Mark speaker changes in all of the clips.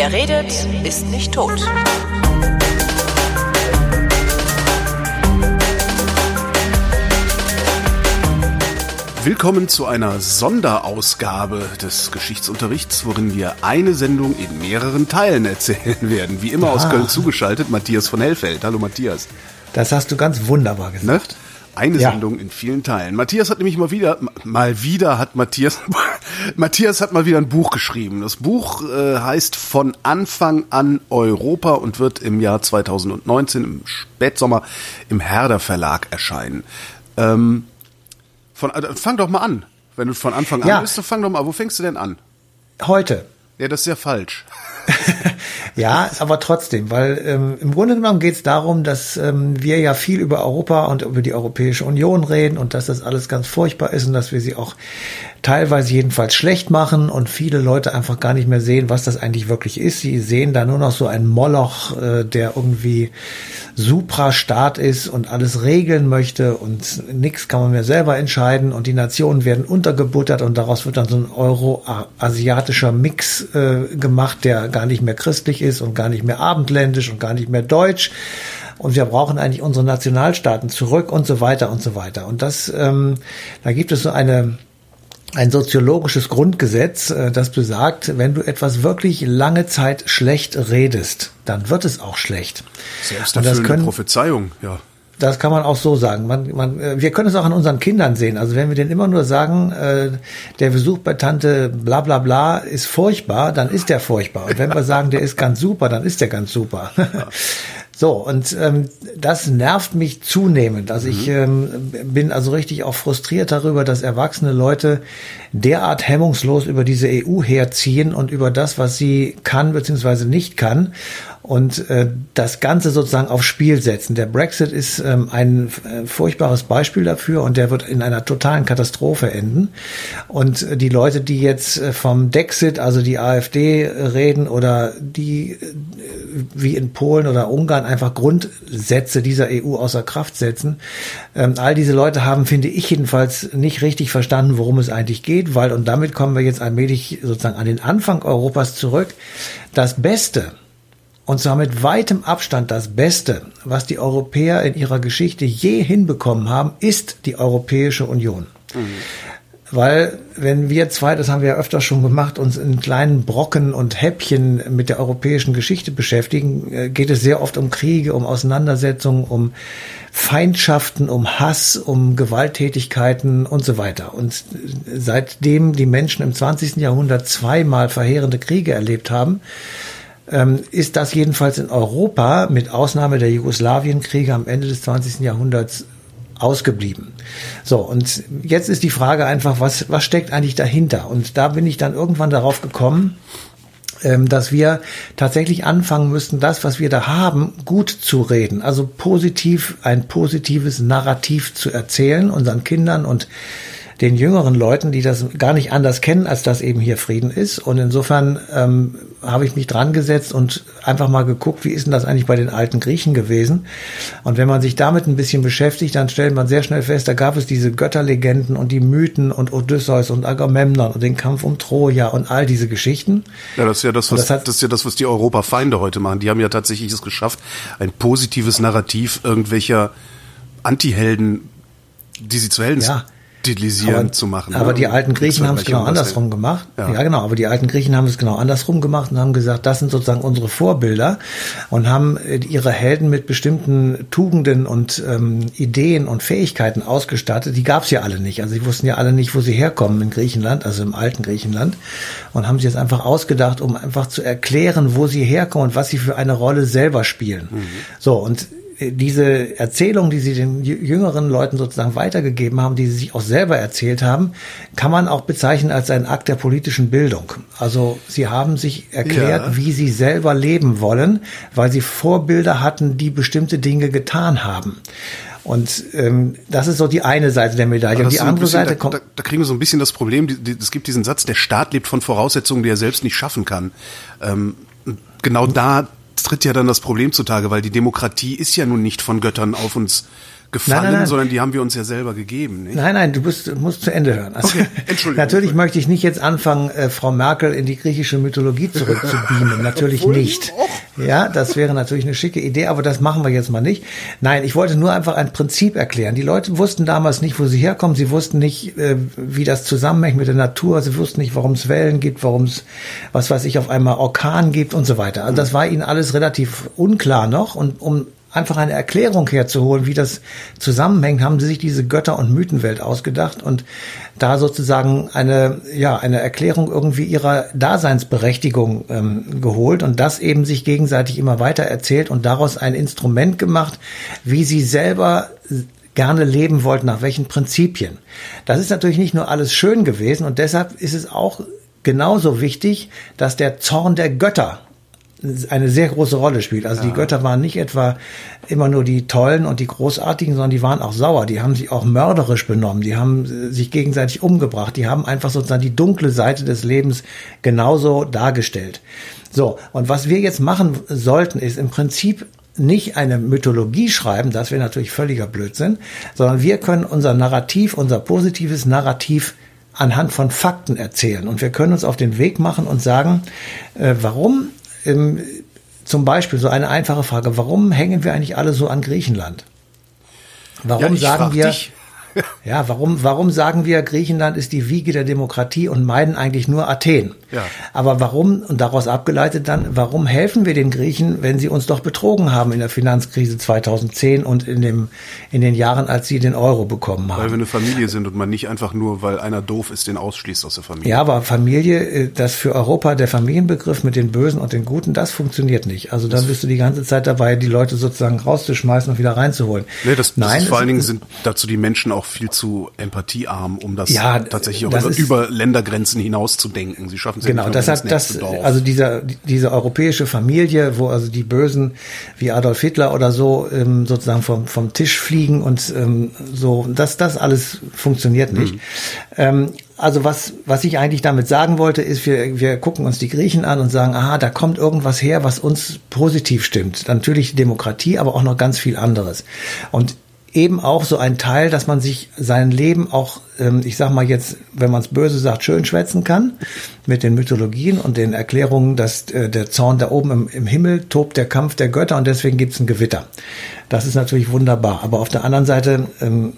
Speaker 1: Wer redet, ist nicht tot.
Speaker 2: Willkommen zu einer Sonderausgabe des Geschichtsunterrichts, worin wir eine Sendung in mehreren Teilen erzählen werden. Wie immer aus
Speaker 3: Ah.
Speaker 2: Köln zugeschaltet, Matthias von Hellfeld. Hallo Matthias.
Speaker 3: Das hast du ganz wunderbar
Speaker 2: Ne? Eine
Speaker 3: Ja.
Speaker 2: Sendung in vielen Teilen. Matthias hat nämlich mal wieder, mal wieder hat Matthias, Matthias hat mal wieder ein Buch geschrieben. Das Buch äh, heißt Von Anfang an Europa und wird im Jahr 2019 im Spätsommer im Herder Verlag erscheinen. Ähm, von, äh, fang doch mal an. Wenn du von Anfang an
Speaker 3: Ja.
Speaker 2: bist, dann fang doch mal. Wo fängst du denn an?
Speaker 3: Heute.
Speaker 2: Ja, das ist ja falsch.
Speaker 3: Ja, aber trotzdem, weil ähm, im Grunde genommen geht es darum, dass ähm, wir ja viel über Europa und über die Europäische Union reden und dass das alles ganz furchtbar ist und dass wir sie auch teilweise jedenfalls schlecht machen und viele Leute einfach gar nicht mehr sehen, was das eigentlich wirklich ist. Sie sehen da nur noch so einen Moloch, äh, der irgendwie Suprastaat ist und alles regeln möchte und nichts kann man mehr selber entscheiden und die Nationen werden untergebuttert und daraus wird dann so ein euro-asiatischer Mix äh, gemacht, der gar nicht mehr christlich ist und gar nicht mehr abendländisch und gar nicht mehr deutsch. Und wir brauchen eigentlich unsere Nationalstaaten zurück und so weiter und so weiter. Und das, ähm, da gibt es so eine, ein soziologisches Grundgesetz, äh, das besagt, wenn du etwas wirklich lange Zeit schlecht redest, dann wird es auch schlecht. Und das
Speaker 2: Selbsterfüllende
Speaker 3: können,
Speaker 2: Prophezeiung, ja.
Speaker 3: das kann man auch so sagen. Man, man, äh, wir können es auch an unseren Kindern sehen. Also wenn wir denen immer nur sagen, äh, der Besuch bei Tante bla bla bla ist furchtbar, dann ist der furchtbar. Und wenn wir sagen, der ist ganz super, dann ist der ganz super. So, und ähm, das nervt mich zunehmend. Also ich ähm, bin also richtig auch frustriert darüber, dass erwachsene Leute derart hemmungslos über diese EU herziehen und über das, was sie kann bzw. nicht kann und äh, das Ganze sozusagen aufs Spiel setzen. Der Brexit ist ähm, ein äh, furchtbares Beispiel dafür und der wird in einer totalen Katastrophe enden. Und äh, die Leute, die jetzt äh, vom Dexit, also die AfD, äh, reden oder die äh, wie in Polen oder Ungarn einfach Grundsätze dieser EU außer Kraft setzen, ähm, all diese Leute haben, finde ich jedenfalls, nicht richtig verstanden, worum es eigentlich geht, weil, und damit kommen wir jetzt allmählich sozusagen an den Anfang Europas zurück, das Beste, und zwar mit weitem Abstand das Beste, was die Europäer in ihrer Geschichte je hinbekommen haben, ist die Europäische Union. Weil wenn wir zwei, das haben wir ja öfter schon gemacht, uns in kleinen Brocken und Häppchen mit der europäischen Geschichte beschäftigen, äh, geht es sehr oft um Kriege, um Auseinandersetzungen, um Feindschaften, um Hass, um Gewalttätigkeiten und so weiter. Und seitdem die Menschen im 20. Jahrhundert zweimal verheerende Kriege erlebt haben, ähm, ist das jedenfalls in Europa mit Ausnahme der Jugoslawienkriege am Ende des 20. Jahrhunderts ausgeblieben. So, und jetzt ist die Frage einfach, was, was steckt eigentlich dahinter? Und da bin ich dann irgendwann darauf gekommen, ähm, dass wir tatsächlich anfangen müssten, das, was wir da haben, gut zu reden. Also positiv, ein positives Narrativ zu erzählen, unseren Kindern und den jüngeren Leuten, die das gar nicht anders kennen, als dass eben hier Frieden ist. Und insofern ähm, habe ich mich dran gesetzt und einfach mal geguckt, wie ist denn das eigentlich bei den alten Griechen gewesen? Und wenn man sich damit ein bisschen beschäftigt, dann stellt man sehr schnell fest, da gab es diese Götterlegenden und die Mythen und Odysseus und Agamemnon und den Kampf um Troja und all diese Geschichten.
Speaker 2: Ja, das ist ja das, was,
Speaker 3: das hat-
Speaker 2: das ist ja das, was die Europafeinde heute machen. Die haben ja tatsächlich es geschafft, ein positives Narrativ irgendwelcher Antihelden, die sie zu Helden
Speaker 3: Ja.
Speaker 2: Stilisieren,
Speaker 3: aber,
Speaker 2: zu machen.
Speaker 3: Aber
Speaker 2: ne?
Speaker 3: die alten Griechen haben es genau andersrum
Speaker 2: denn.
Speaker 3: gemacht.
Speaker 2: Ja.
Speaker 3: Ja. genau. Aber die alten Griechen haben es genau andersrum gemacht und haben gesagt, das sind sozusagen unsere Vorbilder und haben äh, ihre Helden mit bestimmten Tugenden und ähm, Ideen und Fähigkeiten ausgestattet. Die gab es ja alle nicht. Also sie wussten ja alle nicht, wo sie herkommen in Griechenland, also im alten Griechenland, und haben sie jetzt einfach ausgedacht, um einfach zu erklären, wo sie herkommen und was sie für eine Rolle selber spielen.
Speaker 2: Mhm.
Speaker 3: So und diese Erzählung, die sie den jü- jüngeren Leuten sozusagen weitergegeben haben, die sie sich auch selber erzählt haben, kann man auch bezeichnen als ein Akt der politischen Bildung. Also sie haben sich erklärt,
Speaker 2: Ja.
Speaker 3: wie sie selber leben wollen, weil sie Vorbilder hatten, die bestimmte Dinge getan haben. Und ähm, das ist so die eine Seite der Medaille. Und die
Speaker 2: so
Speaker 3: andere
Speaker 2: bisschen,
Speaker 3: Seite kommt.
Speaker 2: da, da kriegen wir so ein bisschen das Problem, die, die, es gibt diesen Satz, der Staat lebt von Voraussetzungen, die er selbst nicht schaffen kann. Ähm, genau da tritt ja dann das Problem zutage, weil die Demokratie ist ja nun nicht von Göttern auf uns gefallen,
Speaker 3: Nein, nein, nein.
Speaker 2: sondern die haben wir uns ja selber gegeben. Nicht?
Speaker 3: Nein, nein, du bist, musst zu Ende hören. Also,
Speaker 2: Okay, Entschuldigung.
Speaker 3: Natürlich möchte ich nicht jetzt anfangen, äh, Frau Merkel in die griechische Mythologie zurückzubeamen. Natürlich nicht. Ja, das wäre natürlich eine schicke Idee, aber das machen wir jetzt mal nicht. Nein, ich wollte nur einfach ein Prinzip erklären. Die Leute wussten damals nicht, wo sie herkommen. Sie wussten nicht, äh, wie das zusammenhängt mit der Natur. Sie wussten nicht, warum es Wellen gibt, warum es, was weiß ich, auf einmal Orkan gibt und so weiter. Also das war ihnen alles relativ unklar noch. Und um einfach eine Erklärung herzuholen, wie das zusammenhängt, haben sie sich diese Götter- und Mythenwelt ausgedacht und da sozusagen eine, ja, eine Erklärung irgendwie ihrer Daseinsberechtigung ähm, geholt und das eben sich gegenseitig immer weiter erzählt und daraus ein Instrument gemacht, wie sie selber gerne leben wollten, nach welchen Prinzipien. Das ist natürlich nicht nur alles schön gewesen und deshalb ist es auch genauso wichtig, dass der Zorn der Götter eine sehr große Rolle spielt. Also die Götter waren nicht etwa immer nur die tollen und die großartigen, sondern die waren auch sauer. Die haben sich auch mörderisch benommen. Die haben äh, sich gegenseitig umgebracht. Die haben einfach sozusagen die dunkle Seite des Lebens genauso dargestellt. So. Und was wir jetzt machen sollten, ist im Prinzip nicht eine Mythologie schreiben, das wäre natürlich völliger Blödsinn, sondern wir können unser Narrativ, unser positives Narrativ anhand von Fakten erzählen. Und wir können uns auf den Weg machen und sagen, äh, warum ähm, zum Beispiel so eine einfache Frage, warum hängen wir eigentlich alle so an Griechenland? Warum
Speaker 2: Ja,
Speaker 3: sagen wir,
Speaker 2: dich.
Speaker 3: Ja, warum, warum sagen wir, Griechenland ist die Wiege der Demokratie und meiden eigentlich nur Athen?
Speaker 2: Ja.
Speaker 3: Aber warum, und daraus abgeleitet dann, warum helfen wir den Griechen, wenn sie uns doch betrogen haben in der Finanzkrise 2010 und in, dem, in den Jahren, als sie den Euro bekommen haben?
Speaker 2: Weil wir eine Familie sind und man nicht einfach nur, weil einer doof ist, den ausschließt aus der Familie.
Speaker 3: Ja, aber Familie, äh, das für Europa der Familienbegriff mit den Bösen und den Guten, das funktioniert nicht. Also dann bist du die ganze Zeit dabei, die Leute sozusagen rauszuschmeißen und wieder reinzuholen.
Speaker 2: Nee, das, das
Speaker 3: Nein,
Speaker 2: vor allen Dingen sind dazu die Menschen auch viel zu empathiearm, um das
Speaker 3: Ja,
Speaker 2: tatsächlich auch
Speaker 3: das
Speaker 2: über,
Speaker 3: ist-
Speaker 2: über Ländergrenzen hinaus zu denken. Sie schaffen es ja
Speaker 3: Genau,
Speaker 2: nicht
Speaker 3: das hat das,
Speaker 2: Dorf.
Speaker 3: also dieser, diese europäische Familie, wo also die Bösen wie Adolf Hitler oder so ähm, sozusagen vom, vom Tisch fliegen und ähm, so, das, das alles funktioniert nicht. Ähm, also was, was ich eigentlich damit sagen wollte, ist, wir, wir gucken uns die Griechen an und sagen, aha, da kommt irgendwas her, was uns positiv stimmt. Natürlich die Demokratie, aber auch noch ganz viel anderes. Und eben auch so ein Teil, dass man sich sein Leben auch, ähm, ich sag mal jetzt, wenn man es böse sagt, schön schwätzen kann, mit den Mythologien und den Erklärungen, dass äh, der Zorn da oben im, im Himmel tobt der Kampf der Götter und deswegen gibt es ein Gewitter. Das ist natürlich wunderbar. Aber auf der anderen Seite ähm,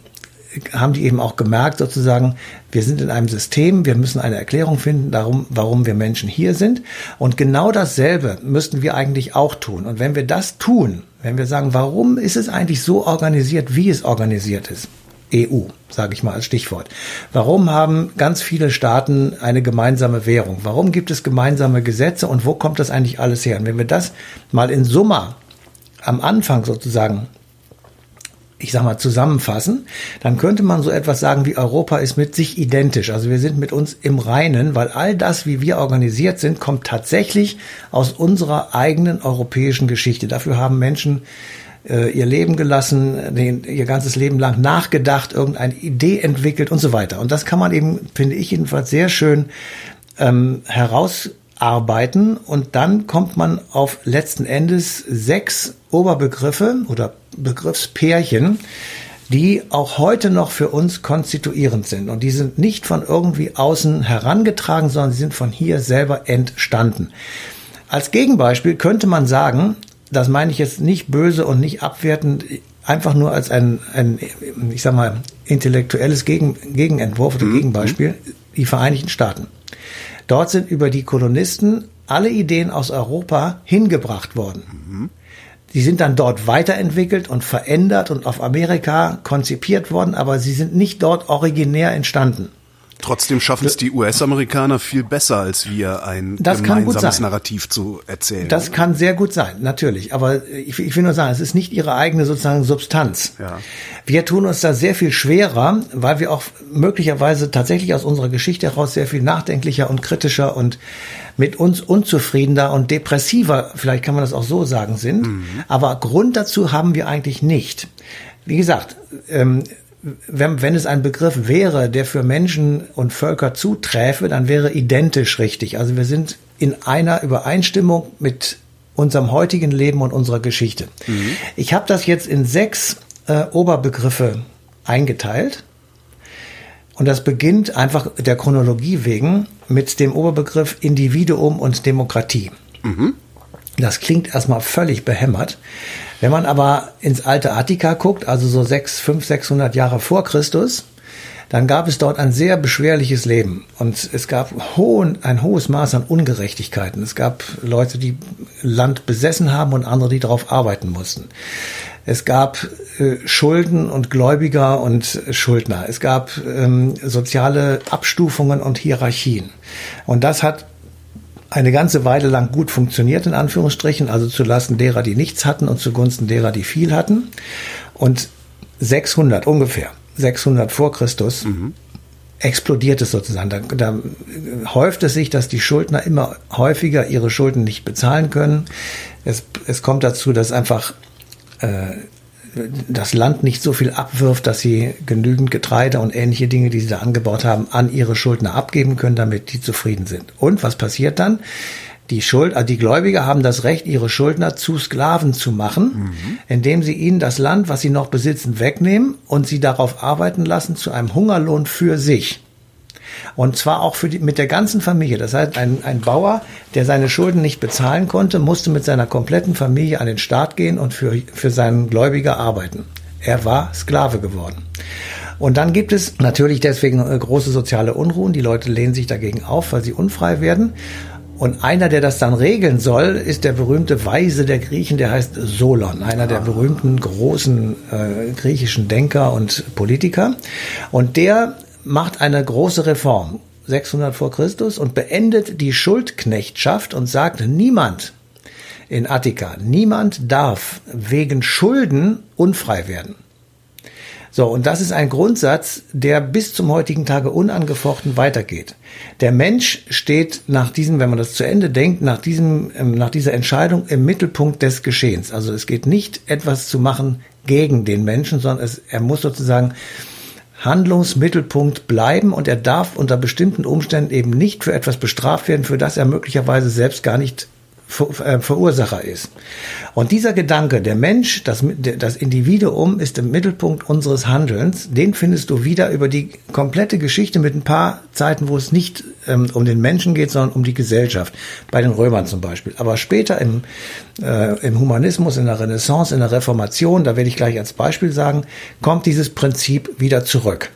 Speaker 3: haben die eben auch gemerkt, sozusagen, wir sind in einem System, wir müssen eine Erklärung finden, darum, warum wir Menschen hier sind. Und genau dasselbe müssten wir eigentlich auch tun. Und wenn wir das tun, wenn wir sagen, warum ist es eigentlich so organisiert, wie es organisiert ist? EU, sage ich mal als Stichwort. Warum haben ganz viele Staaten eine gemeinsame Währung? Warum gibt es gemeinsame Gesetze und wo kommt das eigentlich alles her? Und wenn wir das mal in Summa am Anfang sozusagen ich sag mal, zusammenfassen, dann könnte man so etwas sagen wie Europa ist mit sich identisch. Also wir sind mit uns im Reinen, weil all das, wie wir organisiert sind, kommt tatsächlich aus unserer eigenen europäischen Geschichte. Dafür haben Menschen äh, ihr Leben gelassen, den, ihr ganzes Leben lang nachgedacht, irgendeine Idee entwickelt und so weiter. Und das kann man eben, finde ich jedenfalls, sehr schön ähm, herausarbeiten und dann kommt man auf letzten Endes sechs Oberbegriffe oder Begriffspärchen, die auch heute noch für uns konstituierend sind. Und die sind nicht von irgendwie außen herangetragen, sondern sie sind von hier selber entstanden. Als Gegenbeispiel könnte man sagen, das meine ich jetzt nicht böse und nicht abwertend, einfach nur als ein, ein ich sag mal, intellektuelles Gegen, Gegenentwurf oder Gegenbeispiel, die Vereinigten Staaten. Dort sind über die Kolonisten alle Ideen aus Europa hingebracht worden. Die sind dann dort weiterentwickelt und verändert und auf Amerika konzipiert worden, aber sie sind nicht dort originär entstanden.
Speaker 2: Trotzdem schaffen es die US-Amerikaner viel besser als wir, ein
Speaker 3: Das
Speaker 2: gemeinsames. Narrativ zu erzählen.
Speaker 3: Das kann sehr gut sein, natürlich. Aber ich, ich will nur sagen, es ist nicht ihre eigene sozusagen Substanz.
Speaker 2: Ja.
Speaker 3: Wir tun uns da sehr viel schwerer, weil wir auch möglicherweise tatsächlich aus unserer Geschichte heraus sehr viel nachdenklicher und kritischer und mit uns unzufriedener und depressiver, vielleicht kann man das auch so sagen, sind. Aber Grund dazu haben wir eigentlich nicht. Wie gesagt, ähm, wenn, wenn es ein Begriff wäre, der für Menschen und Völker zuträfe, dann wäre identisch richtig. Also wir sind in einer Übereinstimmung mit unserem heutigen Leben und unserer Geschichte. Ich habe das jetzt in sechs äh, Oberbegriffe eingeteilt. Und das beginnt einfach der Chronologie wegen mit dem Oberbegriff Individuum und Demokratie. Das klingt erstmal völlig behämmert. Wenn man aber ins alte Attika guckt, also so sechs, fünf, sechshundert Jahre vor Christus, dann gab es dort ein sehr beschwerliches Leben und es gab hohen, ein hohes Maß an Ungerechtigkeiten. Es gab Leute, die Land besessen haben und andere, die darauf arbeiten mussten. Es gab äh, Schulden und Gläubiger und Schuldner. Es gab ähm, soziale Abstufungen und Hierarchien. Und das hat eine ganze Weile lang gut funktioniert, in Anführungsstrichen, also zulasten derer, die nichts hatten und zugunsten derer, die viel hatten. Und 600 ungefähr, 600 vor Christus, mhm. explodiert es sozusagen. Da, da häuft es sich, dass die Schuldner immer häufiger ihre Schulden nicht bezahlen können. Es, es kommt dazu, dass einfach äh, das Land nicht so viel abwirft, dass sie genügend Getreide und ähnliche Dinge, die sie da angebaut haben, an ihre Schuldner abgeben können, damit die zufrieden sind. Und was passiert dann? Die Schuld, also die Gläubiger haben das Recht, ihre Schuldner zu Sklaven zu machen, mhm. indem sie ihnen das Land, was sie noch besitzen, wegnehmen und sie darauf arbeiten lassen zu einem Hungerlohn für sich. Und zwar auch für die, mit der ganzen Familie. Das heißt, ein, ein Bauer, der seine Schulden nicht bezahlen konnte, musste mit seiner kompletten Familie an den Staat gehen und für, für seinen Gläubiger arbeiten. Er war Sklave geworden. Und dann gibt es natürlich deswegen äh, große soziale Unruhen. Die Leute lehnen sich dagegen auf, weil sie unfrei werden. Und einer, der das dann regeln soll, ist der berühmte Weise der Griechen, der heißt Solon, einer der berühmten großen äh, griechischen Denker und Politiker. Und der macht eine große Reform, 600 vor Christus, und beendet die Schuldknechtschaft und sagt, niemand in Attika, niemand darf wegen Schulden unfrei werden. So, und das ist ein Grundsatz, der bis zum heutigen Tage unangefochten weitergeht. Der Mensch steht nach diesem, wenn man das zu Ende denkt, nach diesem, ähm, nach dieser Entscheidung im Mittelpunkt des Geschehens. Also es geht nicht etwas zu machen gegen den Menschen, sondern es, er muss sozusagen Handlungsmittelpunkt bleiben und er darf unter bestimmten Umständen eben nicht für etwas bestraft werden, für das er möglicherweise selbst gar nicht Verursacher ist. Und dieser Gedanke, der Mensch, das, das Individuum ist im Mittelpunkt unseres Handelns, den findest du wieder über die komplette Geschichte mit ein paar Zeiten, wo es nicht ähm, um den Menschen geht, sondern um die Gesellschaft. Bei den Römern zum Beispiel. Aber später im, äh, im Humanismus, in der Renaissance, in der Reformation, da werde ich gleich als Beispiel sagen, kommt dieses Prinzip wieder zurück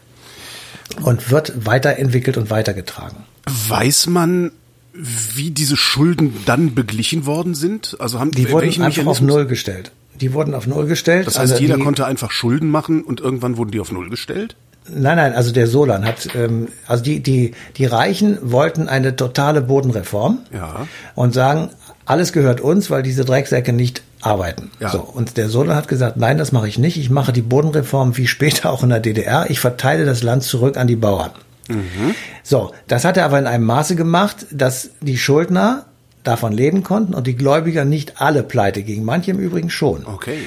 Speaker 3: und wird weiterentwickelt und weitergetragen.
Speaker 2: Weiß man, wie diese Schulden dann beglichen worden sind?
Speaker 3: Also haben die wurden einfach auf Null gestellt. Die wurden auf Null gestellt.
Speaker 2: Das heißt, also jeder die, konnte einfach Schulden machen und irgendwann wurden die auf Null gestellt?
Speaker 3: Nein, nein, also der Solan hat, ähm, also die, die, die Reichen wollten eine totale Bodenreform
Speaker 2: ja.
Speaker 3: und sagen, alles gehört uns, weil diese Drecksäcke nicht arbeiten. Ja. So, und der Solan hat gesagt, nein, das mache ich nicht. Ich mache die Bodenreform wie später auch in der DDR. Ich verteile das Land zurück an die Bauern. Mhm. So, das hat er aber in einem Maße gemacht, dass die Schuldner davon leben konnten und die Gläubiger nicht alle pleite gingen. Manche im Übrigen schon.
Speaker 2: Okay.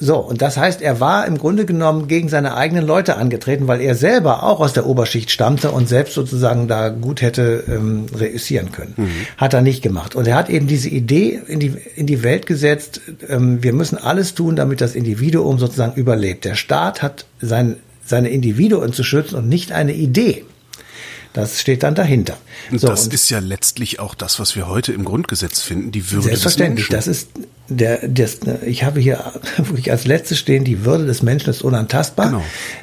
Speaker 3: So, und das heißt, er war im Grunde genommen gegen seine eigenen Leute angetreten, weil er selber auch aus der Oberschicht stammte und selbst sozusagen da gut hätte ähm, reüssieren können. Mhm. Hat er nicht gemacht. Und er hat eben diese Idee in die, in die Welt gesetzt, ähm, wir müssen alles tun, damit das Individuum sozusagen überlebt. Der Staat hat sein, seine Individuen zu schützen und nicht eine Idee. Das steht dann dahinter.
Speaker 2: Und so, das ist ja letztlich auch das, was wir heute im Grundgesetz finden, die Würde
Speaker 3: selbstverständlich, des Menschen. Das ist der, das, ich habe hier wirklich als letztes stehen, die Würde des Menschen ist unantastbar. Genau.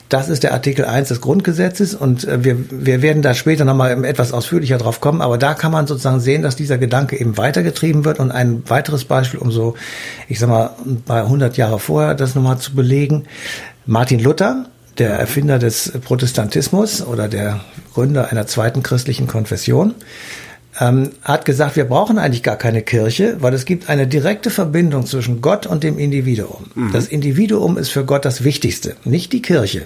Speaker 3: Das ist der Artikel 1 des Grundgesetzes und äh, wir, wir werden da später nochmal etwas ausführlicher drauf kommen, aber da kann man sozusagen sehen, dass dieser Gedanke eben weitergetrieben wird und ein weiteres Beispiel, um so, ich sag mal, bei 100 Jahre vorher das nochmal zu belegen. Martin Luther, der Erfinder des Protestantismus oder der Gründer einer zweiten christlichen Konfession, ähm, hat gesagt, wir brauchen eigentlich gar keine Kirche, weil es gibt eine direkte Verbindung zwischen Gott und dem Individuum. Mhm. Das Individuum ist für Gott das Wichtigste, nicht die Kirche.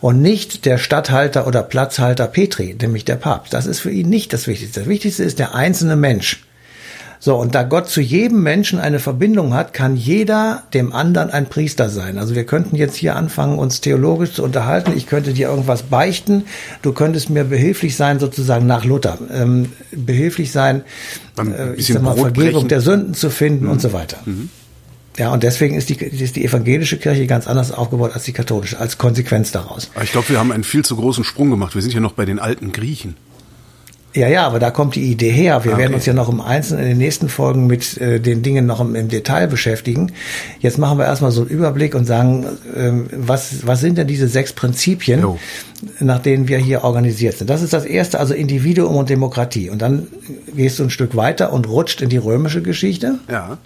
Speaker 3: Und nicht der Statthalter oder Platzhalter Petri, nämlich der Papst. Das ist für ihn nicht das Wichtigste. Das Wichtigste ist der einzelne Mensch. So, und da Gott zu jedem Menschen eine Verbindung hat, kann jeder dem anderen ein Priester sein. Also wir könnten jetzt hier anfangen, uns theologisch zu unterhalten. Ich könnte dir irgendwas beichten. Du könntest mir behilflich sein, sozusagen nach Luther. Ähm, behilflich sein, äh, ich sag mal, Vergebung der Sünden zu finden mhm. und so weiter. Mhm. Ja, und deswegen ist die, ist die evangelische Kirche ganz anders aufgebaut als die katholische, als Konsequenz daraus.
Speaker 2: Aber ich glaube, wir haben einen viel zu großen Sprung gemacht. Wir sind ja noch bei den alten Griechen.
Speaker 3: Ja, ja, aber da kommt die Idee her. Wir
Speaker 2: Okay.
Speaker 3: werden uns ja noch im Einzelnen in den nächsten Folgen mit äh, den Dingen noch im, im Detail beschäftigen. Jetzt machen wir erstmal so einen Überblick und sagen, ähm, was, was sind denn diese sechs Prinzipien,
Speaker 2: Jo.
Speaker 3: nach denen wir hier organisiert sind. Das ist das erste, also Individuum und Demokratie. Und dann gehst du ein Stück weiter und rutscht in die römische Geschichte.
Speaker 2: Ja.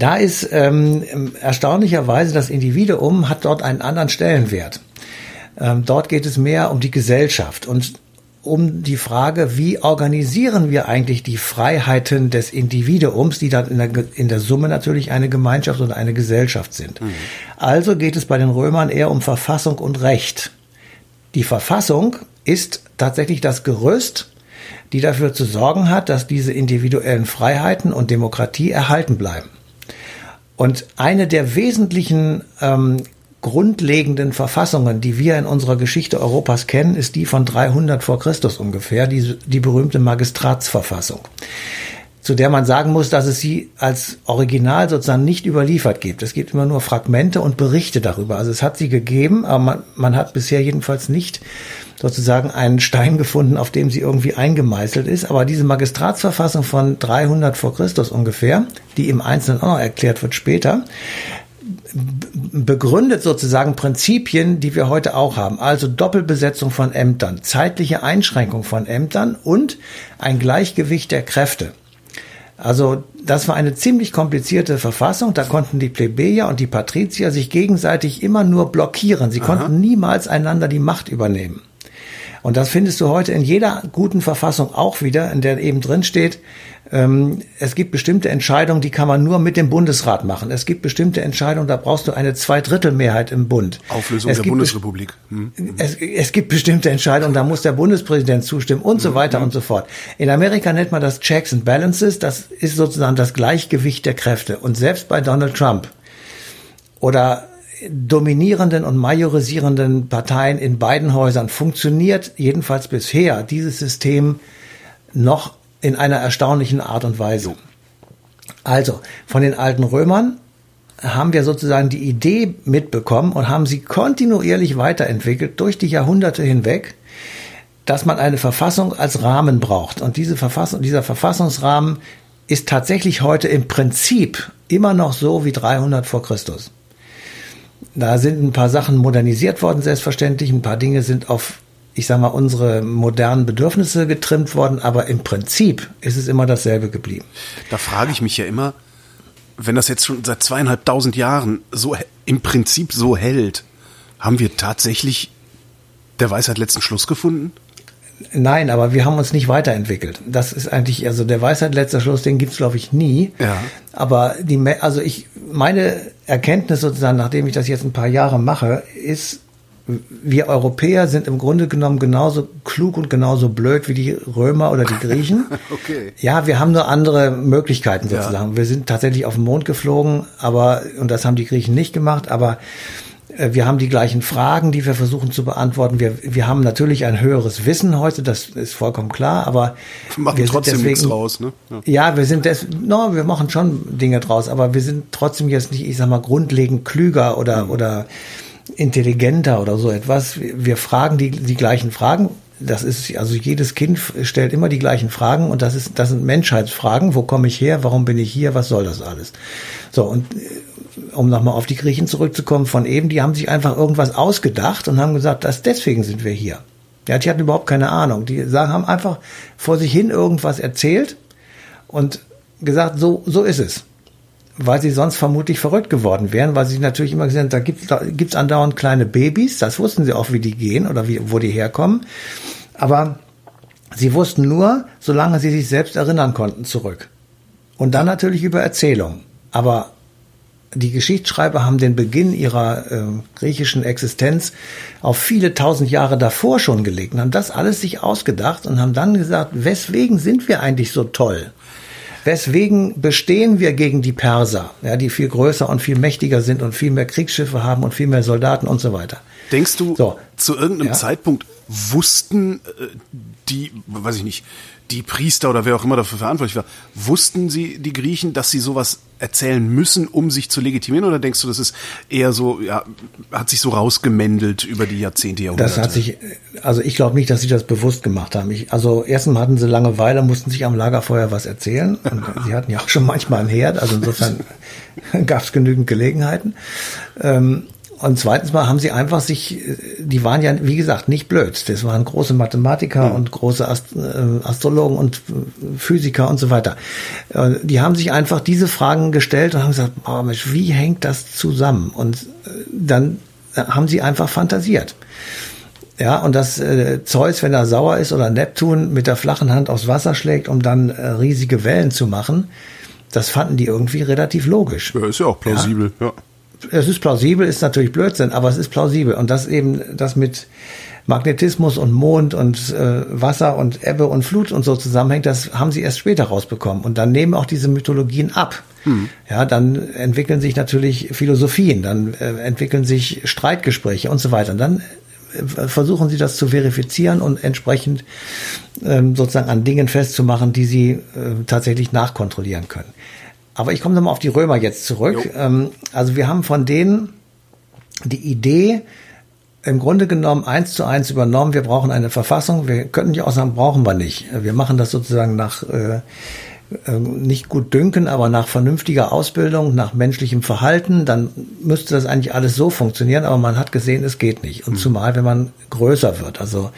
Speaker 3: Da ist ähm, erstaunlicherweise das Individuum hat dort einen anderen Stellenwert. Ähm, dort geht es mehr um die Gesellschaft und um die Frage, wie organisieren wir eigentlich die Freiheiten des Individuums, die dann in der, in der Summe natürlich eine Gemeinschaft und eine Gesellschaft sind. Also geht es bei den Römern eher um Verfassung und Recht. Die Verfassung ist tatsächlich das Gerüst, die dafür zu sorgen hat, dass diese individuellen Freiheiten und Demokratie erhalten bleiben. Und eine der wesentlichen ähm, grundlegenden Verfassungen, die wir in unserer Geschichte Europas kennen, ist die von 300 vor Christus ungefähr, die, die berühmte Magistratsverfassung zu der man sagen muss, dass es sie als Original sozusagen nicht überliefert gibt. Es gibt immer nur Fragmente und Berichte darüber. Also es hat sie gegeben, aber man, man hat bisher jedenfalls nicht sozusagen einen Stein gefunden, auf dem sie irgendwie eingemeißelt ist. Aber diese Magistratsverfassung von 300 vor Christus ungefähr, die im Einzelnen auch noch erklärt wird später, begründet sozusagen Prinzipien, die wir heute auch haben. Also Doppelbesetzung von Ämtern, zeitliche Einschränkung von Ämtern und ein Gleichgewicht der Kräfte. Also das war eine ziemlich komplizierte Verfassung. Da konnten die Plebejer und die Patrizier sich gegenseitig immer nur blockieren. Sie konnten niemals einander die Macht übernehmen. Und das findest du heute in jeder guten Verfassung auch wieder, in der eben drin steht, es gibt bestimmte Entscheidungen, die kann man nur mit dem Bundesrat machen. Es gibt bestimmte Entscheidungen, da brauchst du eine Zweidrittelmehrheit im Bund.
Speaker 2: Auflösung
Speaker 3: es
Speaker 2: der Bundesrepublik. Hm.
Speaker 3: es, es gibt bestimmte Entscheidungen, da muss der Bundespräsident zustimmen und so weiter und so fort. In Amerika nennt man das Checks and Balances, das ist sozusagen das Gleichgewicht der Kräfte. Und selbst bei Donald Trump oder dominierenden und majorisierenden Parteien in beiden Häusern funktioniert jedenfalls bisher dieses System noch in einer erstaunlichen Art und Weise. Also, von den alten Römern haben wir sozusagen die Idee mitbekommen und haben sie kontinuierlich weiterentwickelt durch die Jahrhunderte hinweg, dass man eine Verfassung als Rahmen braucht. Und diese Verfassung, dieser Verfassungsrahmen ist tatsächlich heute im Prinzip immer noch so wie 300 vor Christus. Da sind ein paar Sachen modernisiert worden, selbstverständlich. Ein paar Dinge sind auf, ich sag mal, unsere modernen Bedürfnisse getrimmt worden, aber im Prinzip ist es immer dasselbe geblieben.
Speaker 2: Da frage ich mich ja immer, wenn das jetzt schon seit zweieinhalbtausend Jahren so im Prinzip so hält, haben wir tatsächlich der Weisheit letzten Schluss gefunden?
Speaker 3: Nein, aber wir haben uns nicht weiterentwickelt. Das ist eigentlich, also der Weisheit letzter Schluss, den gibt's glaube ich nie.
Speaker 2: Ja.
Speaker 3: Aber die, also ich, meine Erkenntnis sozusagen, nachdem ich das jetzt ein paar Jahre mache, ist, wir Europäer sind im Grunde genommen genauso klug und genauso blöd wie die Römer oder die Griechen.
Speaker 2: Okay.
Speaker 3: Ja, wir haben nur andere Möglichkeiten
Speaker 2: Ja.
Speaker 3: sozusagen. Wir sind tatsächlich auf den Mond geflogen, aber, und das haben die Griechen nicht gemacht, aber äh, wir haben die gleichen Fragen, die wir versuchen zu beantworten. Wir, wir haben natürlich ein höheres Wissen heute, das ist vollkommen klar, aber
Speaker 2: Wir machen
Speaker 3: wir
Speaker 2: trotzdem nichts
Speaker 3: deswegen-
Speaker 2: draus, ne? Ja.
Speaker 3: ja, wir sind des, no, wir machen schon Dinge draus, aber wir sind trotzdem jetzt nicht, ich sag mal, grundlegend klüger oder, oder intelligenter oder so etwas. Wir, fragen die, die gleichen Fragen. Das ist, also jedes Kind stellt immer die gleichen Fragen und das ist, das sind Menschheitsfragen. Wo komme ich her? Warum bin ich hier? Was soll das alles? So, und äh, um nochmal auf die Griechen zurückzukommen von eben, die haben sich einfach irgendwas ausgedacht und haben gesagt, dass deswegen sind wir hier. Ja, die hatten überhaupt keine Ahnung. Die sagen, haben einfach vor sich hin irgendwas erzählt und gesagt, so, so ist es. Weil sie sonst vermutlich verrückt geworden wären, weil sie natürlich immer gesehen haben, da gibt es andauernd kleine Babys, das wussten sie auch, wie die gehen oder wie, wo die herkommen. Aber sie wussten nur, solange sie sich selbst erinnern konnten, zurück. Und dann natürlich über Erzählung. Aber die Geschichtsschreiber haben den Beginn ihrer äh, griechischen Existenz auf viele tausend Jahre davor schon gelegt und haben das alles sich ausgedacht und haben dann gesagt, weswegen sind wir eigentlich so toll? Weswegen bestehen wir gegen die Perser, ja, die viel größer und viel mächtiger sind und viel mehr Kriegsschiffe haben und viel mehr Soldaten und so weiter?
Speaker 2: Denkst du,
Speaker 3: So.
Speaker 2: zu irgendeinem
Speaker 3: Ja.
Speaker 2: Zeitpunkt wussten äh, die, weiß ich nicht, die Priester oder wer auch immer dafür verantwortlich war, wussten sie, die Griechen, dass sie sowas erzählen müssen, um sich zu legitimieren? Oder denkst du, das ist eher so, ja, hat sich so rausgemändelt über die Jahrzehnte, Jahrhunderte?
Speaker 3: Das hat sich, also ich glaube nicht, dass sie das bewusst gemacht haben. Ich, also erstens hatten sie Langeweile, mussten sich am Lagerfeuer was erzählen. Und sie hatten ja auch schon manchmal einen Herd, also insofern gab es genügend Gelegenheiten. Ähm, und zweitens mal haben sie einfach sich, die waren ja, wie gesagt, nicht blöd. Das waren große Mathematiker mhm. und große Ast äh, Astrologen und Physiker und so weiter. Äh, die haben sich einfach diese Fragen gestellt und haben gesagt, oh Mensch, wie hängt das zusammen? Und äh, dann haben sie einfach fantasiert. Ja, und dass äh, Zeus, wenn er sauer ist, oder Neptun mit der flachen Hand aufs Wasser schlägt, um dann äh, riesige Wellen zu machen, das fanden die irgendwie relativ logisch.
Speaker 2: Ja, ist ja auch plausibel, ja. ja
Speaker 3: es ist plausibel, ist natürlich Blödsinn, aber es ist plausibel. Und das eben, das mit Magnetismus und Mond und äh, Wasser und Ebbe und Flut und so zusammenhängt, das haben sie erst später rausbekommen. Und dann nehmen auch diese Mythologien ab. Hm. Ja, dann entwickeln sich natürlich Philosophien, dann äh, entwickeln sich Streitgespräche und so weiter. Und dann äh, versuchen sie das zu verifizieren und entsprechend ähm, sozusagen an Dingen festzumachen, die sie äh, tatsächlich nachkontrollieren können. Aber ich komme nochmal auf die Römer jetzt zurück. Ähm, also wir haben von denen die Idee im Grunde genommen eins zu eins übernommen. Wir brauchen eine Verfassung. Wir könnten auch sagen, brauchen wir nicht. Wir machen das sozusagen nach äh, nicht gut dünken, aber nach vernünftiger Ausbildung, nach menschlichem Verhalten, dann müsste das eigentlich alles so funktionieren, aber man hat gesehen, es geht nicht. Und mhm. zumal, wenn man größer wird. Also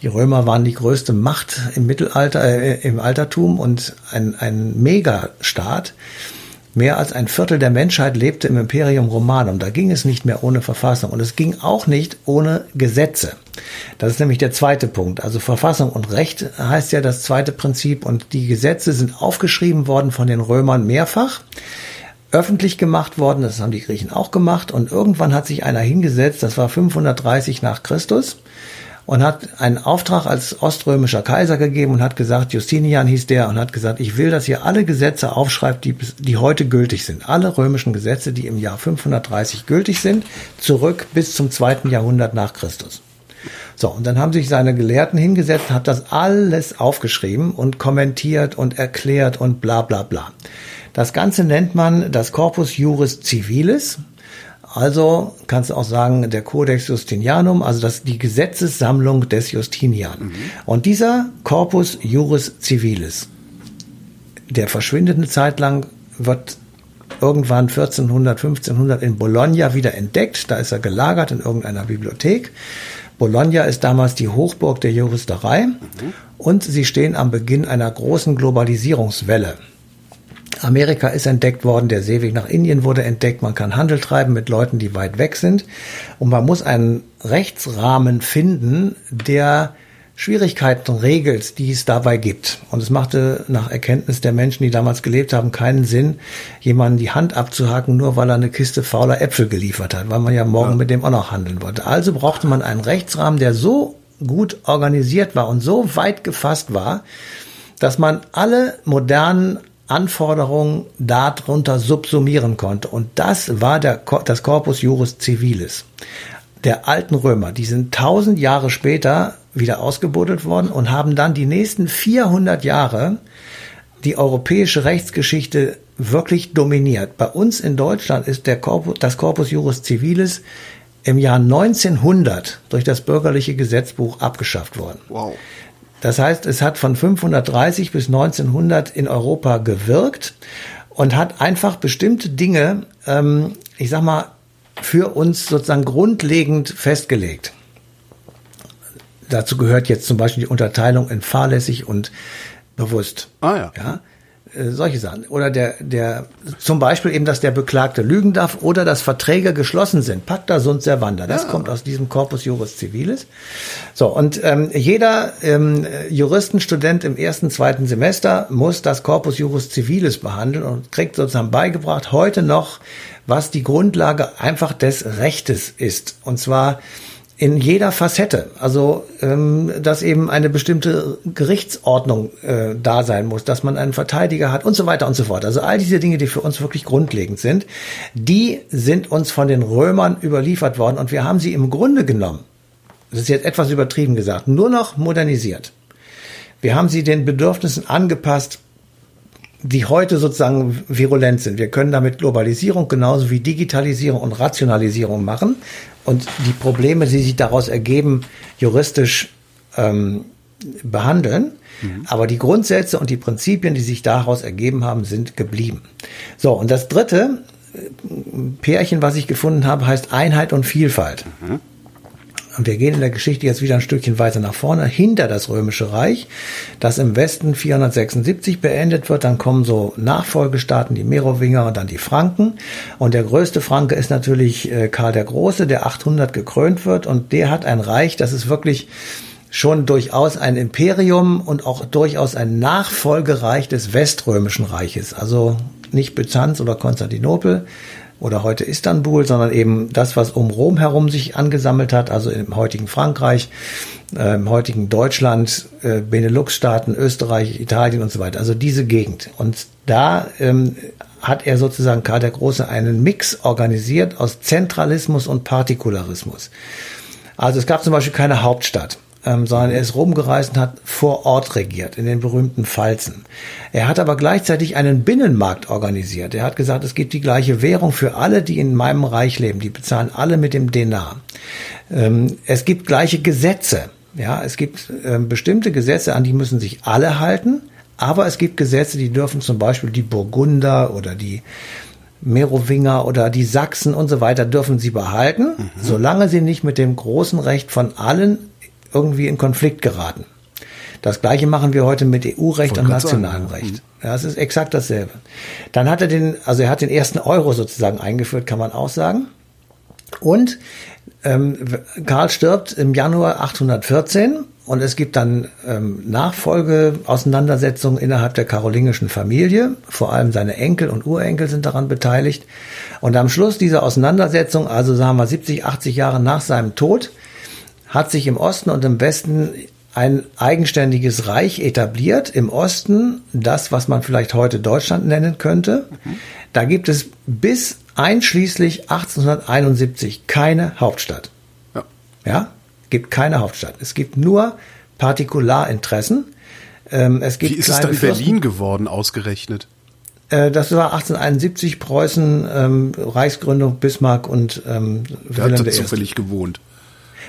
Speaker 3: die Römer waren die größte Macht im Mittelalter, äh, im Altertum und ein, ein Megastaat. Mehr als ein Viertel der Menschheit lebte im Imperium Romanum. Da ging es nicht mehr ohne Verfassung. Und es ging auch nicht ohne Gesetze. Das ist nämlich der zweite Punkt. Also Verfassung und Recht heißt ja das zweite Prinzip. Und die Gesetze sind aufgeschrieben worden von den Römern mehrfach öffentlich gemacht worden, das haben die Griechen auch gemacht und irgendwann hat sich einer hingesetzt, das war 530 nach Christus, und hat einen Auftrag als oströmischer Kaiser gegeben und hat gesagt, Justinian hieß der und hat gesagt, ich will, dass ihr alle Gesetze aufschreibt, die, die heute gültig sind. Alle römischen Gesetze, die im Jahr 530 gültig sind, zurück bis zum zweiten Jahrhundert nach Christus. So, und dann haben sich seine Gelehrten hingesetzt, hat das alles aufgeschrieben und kommentiert und erklärt und bla bla bla. Das Ganze nennt man das Corpus Juris Civilis. Also kannst du auch sagen, der Codex Justinianum, also das die Gesetzessammlung des Justinian. Mhm. Und dieser Corpus Juris Civilis, der verschwindet eine Zeit lang, wird irgendwann 1400, 1500 in Bologna wieder entdeckt. Da ist er gelagert in irgendeiner Bibliothek. Bologna ist damals die Hochburg der Juristerei mhm. und sie stehen am Beginn einer großen Globalisierungswelle. Amerika ist entdeckt worden, der Seeweg nach Indien wurde entdeckt, man kann Handel treiben mit Leuten, die weit weg sind und man muss einen Rechtsrahmen finden, der Schwierigkeiten regelt, die es dabei gibt. Und es machte nach Erkenntnis der Menschen, die damals gelebt haben, keinen Sinn, jemanden die Hand abzuhaken, nur weil er eine Kiste fauler Äpfel geliefert hat, weil man ja morgen ja. mit dem auch noch handeln wollte. Also brauchte man einen Rechtsrahmen, der so gut organisiert war und so weit gefasst war, dass man alle modernen Anforderungen darunter subsumieren konnte. Und das war der, das Corpus Juris Civilis der alten Römer. Die sind tausend Jahre später wieder ausgebuddelt worden und haben dann die nächsten 400 Jahre die europäische Rechtsgeschichte wirklich dominiert. Bei uns in Deutschland ist der Corpus, das Corpus Juris Civilis im Jahr 1900 durch das bürgerliche Gesetzbuch abgeschafft worden. Wow. Das heißt, es hat von 530 bis 1900 in Europa gewirkt und hat einfach bestimmte Dinge, ähm, ich sag mal, für uns sozusagen grundlegend festgelegt. Dazu gehört jetzt zum Beispiel die Unterteilung in fahrlässig und bewusst.
Speaker 2: Ah ja.
Speaker 3: ja? Äh, solche Sachen. Oder der, der, zum Beispiel eben, dass der Beklagte lügen darf oder dass Verträge geschlossen sind. Pacta sunt servanda. Das ja. kommt aus diesem Corpus Juris Civilis. So, und ähm, jeder ähm, Juristenstudent im ersten, zweiten Semester muss das Corpus Juris Civilis behandeln und kriegt sozusagen beigebracht, heute noch, was die Grundlage einfach des Rechtes ist. Und zwar in jeder Facette. Also ähm, dass eben eine bestimmte Gerichtsordnung äh, da sein muss, dass man einen Verteidiger hat und so weiter und so fort. Also all diese Dinge, die für uns wirklich grundlegend sind, die sind uns von den Römern überliefert worden und wir haben sie im Grunde genommen das ist jetzt etwas übertrieben gesagt, nur noch modernisiert. Wir haben sie den Bedürfnissen angepasst, die heute sozusagen virulent sind. Wir können damit Globalisierung genauso wie Digitalisierung und Rationalisierung machen und die Probleme, die sich daraus ergeben, juristisch ähm, behandeln. Mhm. Aber die Grundsätze und die Prinzipien, die sich daraus ergeben haben, sind geblieben. So, und das dritte äh, Pärchen, was ich gefunden habe, heißt Einheit und Vielfalt. Mhm. Und wir gehen in der Geschichte jetzt wieder ein Stückchen weiter nach vorne, hinter das Römische Reich, das im Westen 476 beendet wird. Dann kommen so Nachfolgestaaten, die Merowinger und dann die Franken. Und der größte Franke ist natürlich äh, Karl der Große, der 800 gekrönt wird. Und der hat ein Reich, das ist wirklich schon durchaus ein Imperium und auch durchaus ein Nachfolgereich des Weströmischen Reiches. Also nicht Byzanz oder Konstantinopel, oder heute Istanbul, sondern eben das, was um Rom herum sich angesammelt hat, also im heutigen Frankreich, äh, im heutigen Deutschland, äh, Benelux-Staaten, Österreich, Italien und so weiter. Also diese Gegend. Und da ähm, hat er sozusagen Karl der Große einen Mix organisiert aus Zentralismus und Partikularismus. Also es gab zum Beispiel keine Hauptstadt ähm, sondern er ist rumgereist und hat vor Ort regiert, in den berühmten Pfalzen. Er hat aber gleichzeitig einen Binnenmarkt organisiert. Er hat gesagt, es gibt die gleiche Währung für alle, die in meinem Reich leben. Die bezahlen alle mit dem Denar. Ähm, es gibt gleiche Gesetze. Ja, es gibt ähm, bestimmte Gesetze, an die müssen sich alle halten. Aber es gibt Gesetze, die dürfen zum Beispiel die Burgunder oder die Merowinger oder die Sachsen und so weiter dürfen sie behalten, mhm. solange sie nicht mit dem großen Recht von allen irgendwie in Konflikt geraten. Das gleiche machen wir heute mit EU-Recht und nationalem sagen, Recht. Ja, es ist exakt dasselbe. Dann hat er den, also er hat den ersten Euro sozusagen eingeführt, kann man auch sagen. Und ähm, Karl stirbt im Januar 814 und es gibt dann ähm, Nachfolgeauseinandersetzungen innerhalb der karolingischen Familie. Vor allem seine Enkel und Urenkel sind daran beteiligt. Und am Schluss dieser Auseinandersetzung, also sagen wir 70, 80 Jahre nach seinem Tod, hat sich im Osten und im Westen ein eigenständiges Reich etabliert. Im Osten das, was man vielleicht heute Deutschland nennen könnte. Mhm. Da gibt es bis einschließlich 1871 keine Hauptstadt. Ja. ja, gibt keine Hauptstadt. Es gibt nur Partikularinteressen. Ähm, es gibt
Speaker 2: Wie ist es dann Berlin geworden, ausgerechnet?
Speaker 3: Äh, das war 1871 Preußen, ähm, Reichsgründung, Bismarck und ähm,
Speaker 2: Wilhelm hat zufällig gewohnt.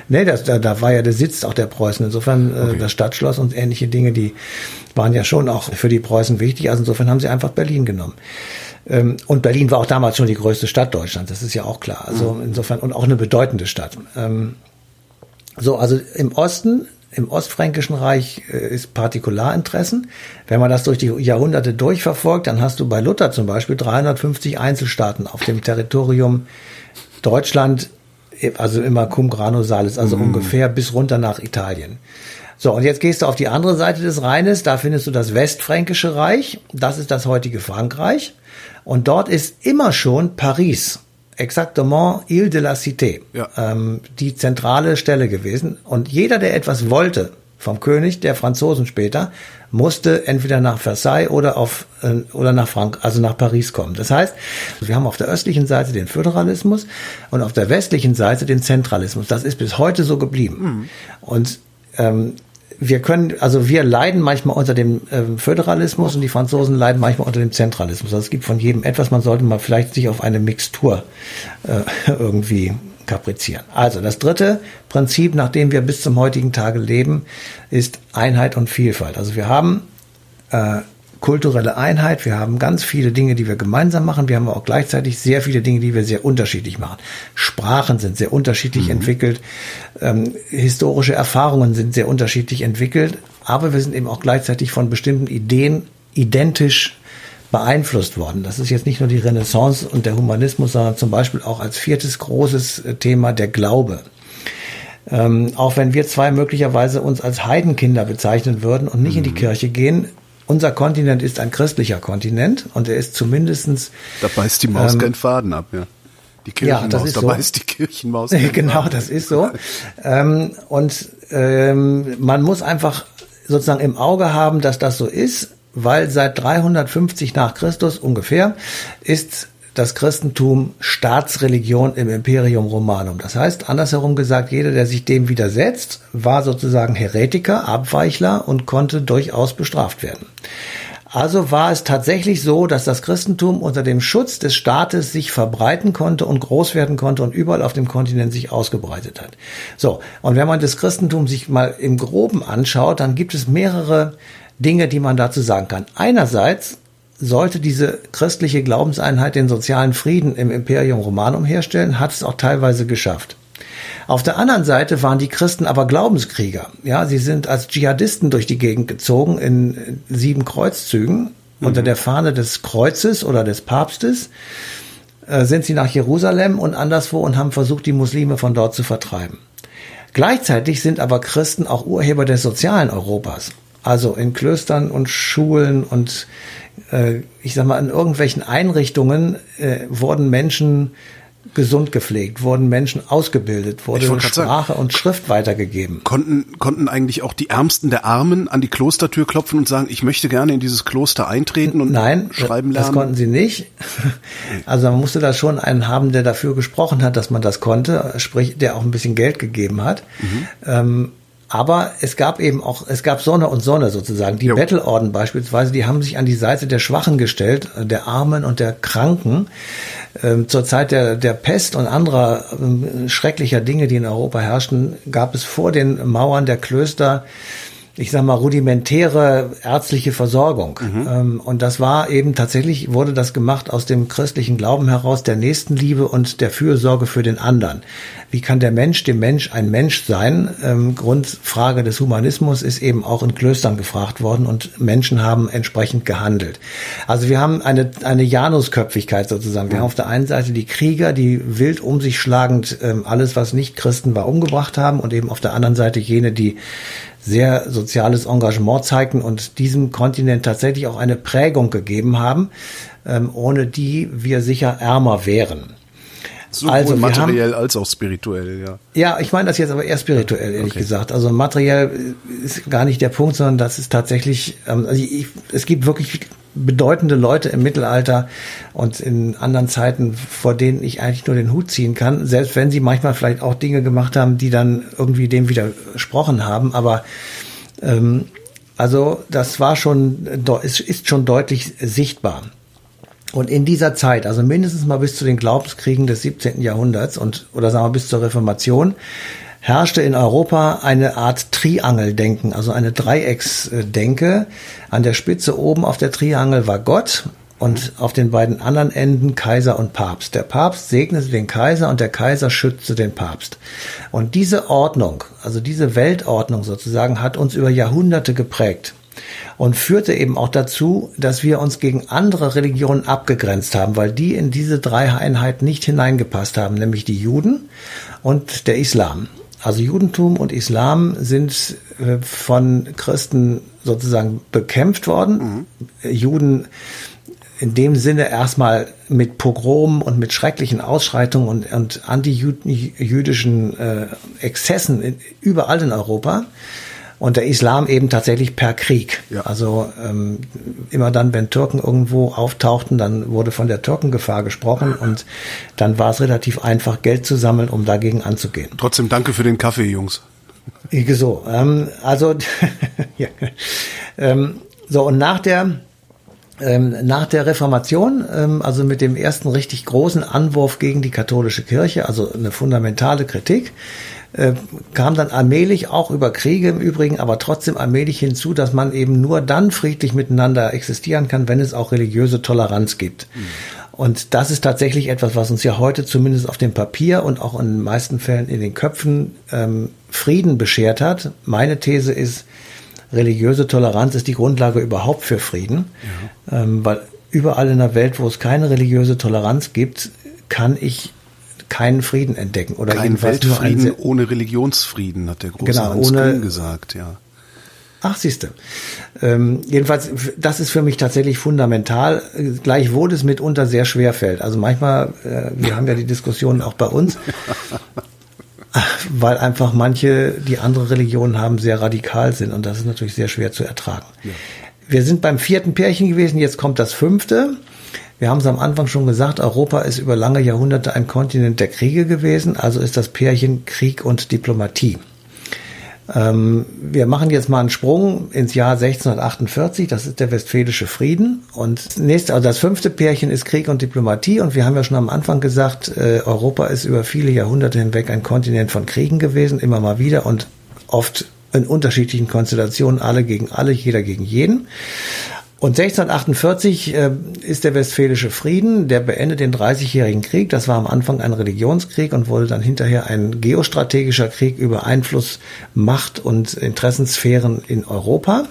Speaker 3: Nee, das, da, da war ja der Sitz auch der Preußen. Insofern äh, okay. das Stadtschloss und ähnliche Dinge, die waren ja schon auch für die Preußen wichtig. Also insofern haben sie einfach Berlin genommen. Ähm, und Berlin war auch damals schon die größte Stadt Deutschlands, das ist ja auch klar. Also mhm. insofern und auch eine bedeutende Stadt. Ähm, so, also im Osten im Ostfränkischen Reich äh, ist Partikularinteressen. Wenn man das durch die Jahrhunderte durchverfolgt, dann hast du bei Luther zum Beispiel 350 Einzelstaaten auf dem Territorium Deutschland also immer cum grano salis, also mhm. ungefähr bis runter nach Italien. So, und jetzt gehst du auf die andere Seite des Rheines, da findest du das Westfränkische Reich, das ist das heutige Frankreich. Und dort ist immer schon Paris, exactement Ile de la Cité, ja. ähm, die zentrale Stelle gewesen. Und jeder, der etwas wollte vom König, der Franzosen später, musste entweder nach Versailles oder auf äh, oder nach Frank, also nach Paris kommen. Das heißt, wir haben auf der östlichen Seite den Föderalismus und auf der westlichen Seite den Zentralismus. Das ist bis heute so geblieben. Mhm. Und ähm, wir können, also wir leiden manchmal unter dem äh, Föderalismus und die Franzosen leiden manchmal unter dem Zentralismus. Also es gibt von jedem etwas, man sollte mal vielleicht sich auf eine Mixtur äh, irgendwie kaprizieren. Also das dritte Prinzip, nach dem wir bis zum heutigen Tage leben, ist Einheit und Vielfalt. Also wir haben äh, kulturelle Einheit, wir haben ganz viele Dinge, die wir gemeinsam machen, wir haben auch gleichzeitig sehr viele Dinge, die wir sehr unterschiedlich machen. Sprachen sind sehr unterschiedlich mhm. entwickelt, ähm, historische Erfahrungen sind sehr unterschiedlich entwickelt, aber wir sind eben auch gleichzeitig von bestimmten Ideen identisch beeinflusst worden. Das ist jetzt nicht nur die Renaissance und der Humanismus, sondern zum Beispiel auch als viertes großes äh, Thema der Glaube. Ähm, auch wenn wir zwei möglicherweise uns als Heidenkinder bezeichnen würden und nicht mhm. in die mhm. Kirche gehen, unser Kontinent ist ein christlicher Kontinent und er ist zumindestens.
Speaker 2: Da beißt die Maus ähm, keinen Faden ab, ja.
Speaker 3: Die Kirchenmaus, ja, das ist da so. beißt die Kirchenmaus. genau, das ist so. ähm, und ähm, man muss einfach sozusagen im Auge haben, dass das so ist weil seit 350 nach Christus ungefähr ist das Christentum Staatsreligion im Imperium Romanum. Das heißt, andersherum gesagt, jeder, der sich dem widersetzt, war sozusagen Heretiker, Abweichler und konnte durchaus bestraft werden. Also war es tatsächlich so, dass das Christentum unter dem Schutz des Staates sich verbreiten konnte und groß werden konnte und überall auf dem Kontinent sich ausgebreitet hat. So, und wenn man das Christentum sich mal im groben anschaut, dann gibt es mehrere Dinge, die man dazu sagen kann. Einerseits sollte diese christliche Glaubenseinheit den sozialen Frieden im Imperium Romanum herstellen, hat es auch teilweise geschafft. Auf der anderen Seite waren die Christen aber Glaubenskrieger. Ja, sie sind als Dschihadisten durch die Gegend gezogen in sieben Kreuzzügen mhm. unter der Fahne des Kreuzes oder des Papstes äh, sind sie nach Jerusalem und anderswo und haben versucht, die Muslime von dort zu vertreiben. Gleichzeitig sind aber Christen auch Urheber des sozialen Europas. Also in Klöstern und Schulen und äh, ich sag mal, in irgendwelchen Einrichtungen äh, wurden Menschen gesund gepflegt, wurden Menschen ausgebildet, wurde Sprache sagen, und Schrift weitergegeben.
Speaker 2: Konnten, konnten eigentlich auch die Ärmsten der Armen an die Klostertür klopfen und sagen, ich möchte gerne in dieses Kloster eintreten und
Speaker 3: Nein, schreiben lernen? Nein, das konnten sie nicht. Also man musste da schon einen haben, der dafür gesprochen hat, dass man das konnte, sprich, der auch ein bisschen Geld gegeben hat. Mhm. Ähm, aber es gab eben auch, es gab Sonne und Sonne sozusagen. Die Bettelorden beispielsweise, die haben sich an die Seite der Schwachen gestellt, der Armen und der Kranken. Ähm, zur Zeit der, der Pest und anderer ähm, schrecklicher Dinge, die in Europa herrschten, gab es vor den Mauern der Klöster ich sag mal, rudimentäre ärztliche Versorgung. Mhm. Ähm, und das war eben tatsächlich, wurde das gemacht aus dem christlichen Glauben heraus, der Nächstenliebe und der Fürsorge für den anderen. Wie kann der Mensch dem Mensch ein Mensch sein? Ähm, Grundfrage des Humanismus ist eben auch in Klöstern gefragt worden und Menschen haben entsprechend gehandelt. Also wir haben eine, eine Janusköpfigkeit sozusagen. Wir mhm. haben auf der einen Seite die Krieger, die wild um sich schlagend ähm, alles, was nicht Christen war, umgebracht haben und eben auf der anderen Seite jene, die sehr soziales Engagement zeigten und diesem Kontinent tatsächlich auch eine Prägung gegeben haben, ähm, ohne die wir sicher ärmer wären.
Speaker 2: Sowohl also materiell haben, als auch spirituell, ja.
Speaker 3: Ja, ich meine das jetzt aber eher spirituell, ehrlich okay. gesagt. Also materiell ist gar nicht der Punkt, sondern das ist tatsächlich, ähm, also ich, es gibt wirklich bedeutende Leute im Mittelalter und in anderen Zeiten, vor denen ich eigentlich nur den Hut ziehen kann, selbst wenn sie manchmal vielleicht auch Dinge gemacht haben, die dann irgendwie dem widersprochen haben. Aber ähm, also das war schon, ist, ist schon deutlich sichtbar. Und in dieser Zeit, also mindestens mal bis zu den Glaubenskriegen des 17. Jahrhunderts und oder sagen wir bis zur Reformation, herrschte in Europa eine Art Triangeldenken, also eine Dreiecksdenke. An der Spitze oben auf der Triangel war Gott und auf den beiden anderen Enden Kaiser und Papst. Der Papst segnete den Kaiser und der Kaiser schützte den Papst. Und diese Ordnung, also diese Weltordnung sozusagen, hat uns über Jahrhunderte geprägt und führte eben auch dazu, dass wir uns gegen andere Religionen abgegrenzt haben, weil die in diese drei Einheiten nicht hineingepasst haben, nämlich die Juden und der Islam. Also Judentum und Islam sind äh, von Christen sozusagen bekämpft worden. Mhm. Juden in dem Sinne erstmal mit Pogromen und mit schrecklichen Ausschreitungen und, und antijüdischen äh, Exzessen in, überall in Europa und der Islam eben tatsächlich per Krieg. Ja. Also ähm, immer dann, wenn Türken irgendwo auftauchten, dann wurde von der Türkengefahr gesprochen und dann war es relativ einfach, Geld zu sammeln, um dagegen anzugehen.
Speaker 2: Trotzdem danke für den Kaffee, Jungs.
Speaker 3: So, ähm, also ja, ähm, so und nach der ähm, nach der Reformation, ähm, also mit dem ersten richtig großen Anwurf gegen die katholische Kirche, also eine fundamentale Kritik, äh, kam dann allmählich auch über Kriege im Übrigen, aber trotzdem allmählich hinzu, dass man eben nur dann friedlich miteinander existieren kann, wenn es auch religiöse Toleranz gibt. Mhm. Und das ist tatsächlich etwas, was uns ja heute zumindest auf dem Papier und auch in den meisten Fällen in den Köpfen ähm, Frieden beschert hat. Meine These ist, religiöse Toleranz ist die Grundlage überhaupt für Frieden, ja. ähm, weil überall in der Welt, wo es keine religiöse Toleranz gibt, kann ich keinen Frieden entdecken oder
Speaker 2: Kein Weltfrieden ohne Religionsfrieden, hat der große genau, Hans ohne, gesagt, ja.
Speaker 3: Ach, siehste. Ähm, jedenfalls, das ist für mich tatsächlich fundamental, gleichwohl es mitunter sehr schwer fällt. Also manchmal, äh, wir haben ja die Diskussionen auch bei uns, weil einfach manche, die andere Religionen haben, sehr radikal sind und das ist natürlich sehr schwer zu ertragen. Ja. Wir sind beim vierten Pärchen gewesen, jetzt kommt das fünfte. Wir haben es am Anfang schon gesagt, Europa ist über lange Jahrhunderte ein Kontinent der Kriege gewesen, also ist das Pärchen Krieg und Diplomatie. Ähm, wir machen jetzt mal einen Sprung ins Jahr 1648, das ist der Westfälische Frieden. Und nächste, also das fünfte Pärchen ist Krieg und Diplomatie. Und wir haben ja schon am Anfang gesagt, äh, Europa ist über viele Jahrhunderte hinweg ein Kontinent von Kriegen gewesen, immer mal wieder und oft in unterschiedlichen Konstellationen, alle gegen alle, jeder gegen jeden. Und 1648 äh, ist der Westfälische Frieden, der beendet den Dreißigjährigen Krieg. Das war am Anfang ein Religionskrieg und wurde dann hinterher ein geostrategischer Krieg über Einfluss, Macht und Interessensphären in Europa.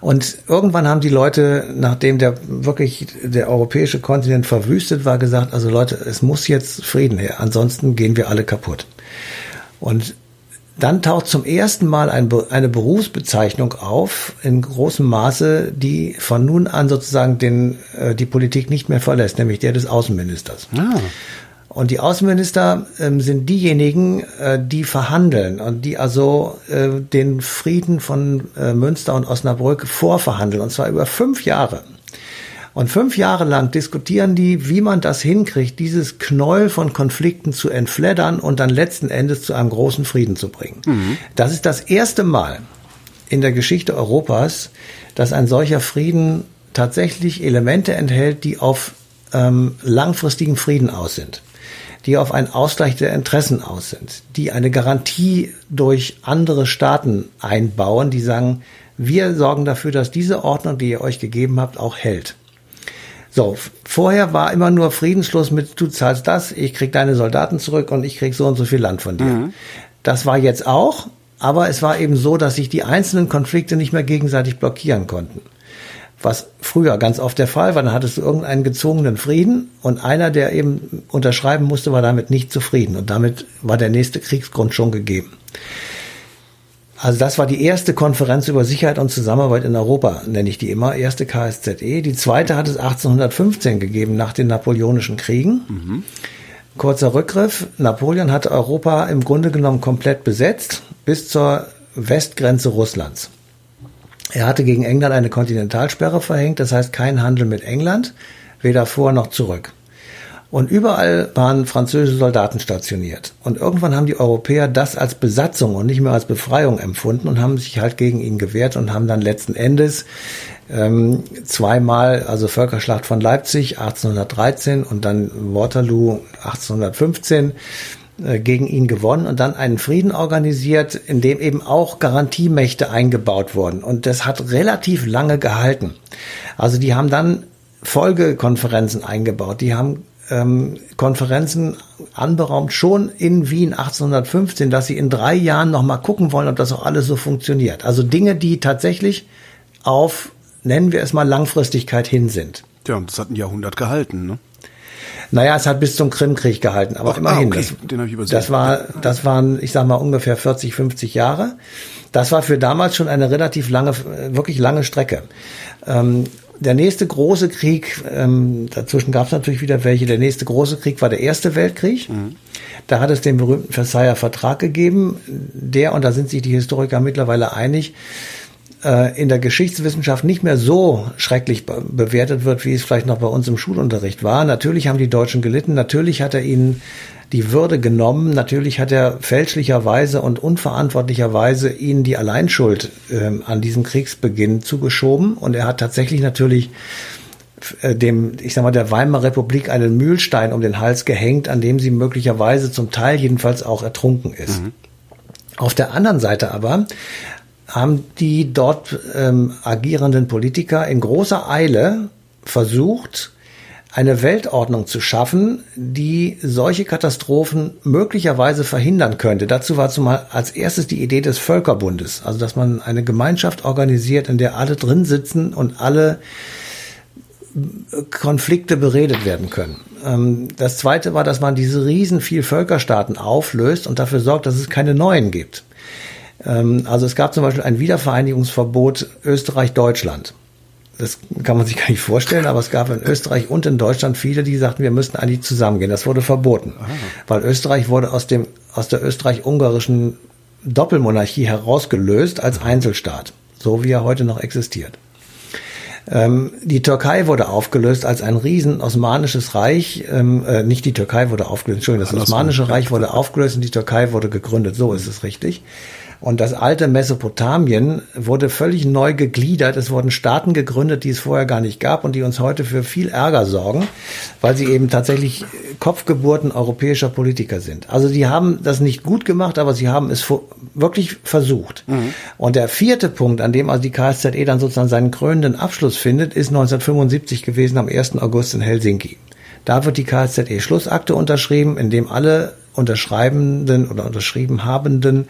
Speaker 3: Und irgendwann haben die Leute, nachdem der wirklich der europäische Kontinent verwüstet war, gesagt, also Leute, es muss jetzt Frieden her, ansonsten gehen wir alle kaputt. Und dann taucht zum ersten Mal ein, eine Berufsbezeichnung auf in großem Maße, die von nun an sozusagen den, äh, die Politik nicht mehr verlässt, nämlich der des Außenministers. Ah. Und die Außenminister ähm, sind diejenigen, äh, die verhandeln und die also äh, den Frieden von äh, Münster und Osnabrück vorverhandeln, und zwar über fünf Jahre. Und fünf Jahre lang diskutieren die, wie man das hinkriegt, dieses Knäuel von Konflikten zu entfleddern und dann letzten Endes zu einem großen Frieden zu bringen. Mhm. Das ist das erste Mal in der Geschichte Europas, dass ein solcher Frieden tatsächlich Elemente enthält, die auf ähm, langfristigen Frieden aus sind die auf einen Ausgleich der Interessen aus sind, die eine Garantie durch andere Staaten einbauen, die sagen, wir sorgen dafür, dass diese Ordnung, die ihr euch gegeben habt, auch hält. So, vorher war immer nur Friedensschluss mit, du zahlst das, ich krieg deine Soldaten zurück und ich krieg so und so viel Land von dir. Mhm. Das war jetzt auch, aber es war eben so, dass sich die einzelnen Konflikte nicht mehr gegenseitig blockieren konnten. Was früher ganz oft der Fall war, dann hattest du irgendeinen gezwungenen Frieden und einer, der eben unterschreiben musste, war damit nicht zufrieden und damit war der nächste Kriegsgrund schon gegeben. Also das war die erste Konferenz über Sicherheit und Zusammenarbeit in Europa, nenne ich die immer, erste KSZE. Die zweite hat es 1815 gegeben, nach den Napoleonischen Kriegen. Mhm. Kurzer Rückgriff. Napoleon hat Europa im Grunde genommen komplett besetzt, bis zur Westgrenze Russlands. Er hatte gegen England eine Kontinentalsperre verhängt, das heißt kein Handel mit England, weder vor noch zurück. Und überall waren französische Soldaten stationiert. Und irgendwann haben die Europäer das als Besatzung und nicht mehr als Befreiung empfunden und haben sich halt gegen ihn gewehrt und haben dann letzten Endes ähm, zweimal, also Völkerschlacht von Leipzig 1813 und dann Waterloo 1815 äh, gegen ihn gewonnen und dann einen Frieden organisiert, in dem eben auch Garantiemächte eingebaut wurden. Und das hat relativ lange gehalten. Also die haben dann Folgekonferenzen eingebaut. Die haben ähm, Konferenzen anberaumt, schon in Wien 1815, dass sie in drei Jahren nochmal gucken wollen, ob das auch alles so funktioniert. Also Dinge, die tatsächlich auf, nennen wir es mal, Langfristigkeit hin sind.
Speaker 2: Ja, und das hat ein Jahrhundert gehalten, ne?
Speaker 3: Naja, es hat bis zum Krimkrieg gehalten, aber Ach, immerhin. Ah, okay. das, Den ich übersehen. das war, das waren, ich sag mal, ungefähr 40, 50 Jahre. Das war für damals schon eine relativ lange, wirklich lange Strecke. Ähm, der nächste große Krieg, ähm, dazwischen gab es natürlich wieder welche, der nächste große Krieg war der Erste Weltkrieg. Mhm. Da hat es den berühmten Versailler Vertrag gegeben, der, und da sind sich die Historiker mittlerweile einig, in der Geschichtswissenschaft nicht mehr so schrecklich be bewertet wird, wie es vielleicht noch bei uns im Schulunterricht war. Natürlich haben die Deutschen gelitten, natürlich hat er ihnen die Würde genommen. Natürlich hat er fälschlicherweise und unverantwortlicherweise ihnen die Alleinschuld äh, an diesem Kriegsbeginn zugeschoben. Und er hat tatsächlich natürlich äh, dem, ich sag mal, der Weimarer Republik einen Mühlstein um den Hals gehängt, an dem sie möglicherweise zum Teil jedenfalls auch ertrunken ist. Mhm. Auf der anderen Seite aber haben die dort ähm, agierenden Politiker in großer Eile versucht, eine Weltordnung zu schaffen, die solche Katastrophen möglicherweise verhindern könnte. Dazu war zumal als erstes die Idee des Völkerbundes, also dass man eine Gemeinschaft organisiert, in der alle drin sitzen und alle Konflikte beredet werden können. Ähm, das zweite war, dass man diese riesen Vielvölkerstaaten auflöst und dafür sorgt, dass es keine neuen gibt. Ähm, also es gab zum Beispiel ein Wiedervereinigungsverbot Österreich-Deutschland das kann man sich gar nicht vorstellen, aber es gab in Österreich und in Deutschland viele, die sagten, wir müssten eigentlich zusammengehen. Das wurde verboten, Aha. weil Österreich wurde aus dem aus der österreich-ungarischen Doppelmonarchie herausgelöst als Einzelstaat, so wie er heute noch existiert. Ähm, die Türkei wurde aufgelöst als ein riesen osmanisches Reich. Ähm, äh, nicht die Türkei wurde aufgelöst, Entschuldigung, das Osmanische Reich wurde aufgelöst und die Türkei wurde gegründet. So ist es richtig. Und das alte Mesopotamien wurde völlig neu gegliedert. Es wurden Staaten gegründet, die es vorher gar nicht gab und die uns heute für viel Ärger sorgen, weil sie eben tatsächlich Kopfgeburten europäischer Politiker sind. Also die haben das nicht gut gemacht, aber sie haben es wirklich versucht. Mhm. Und der vierte Punkt, an dem also die KSZE dann sozusagen seinen krönenden Abschluss findet, ist 1975 gewesen am 1. August in Helsinki. Da wird die KSZE Schlussakte unterschrieben, in dem alle Unterschreibenden oder unterschrieben Habenden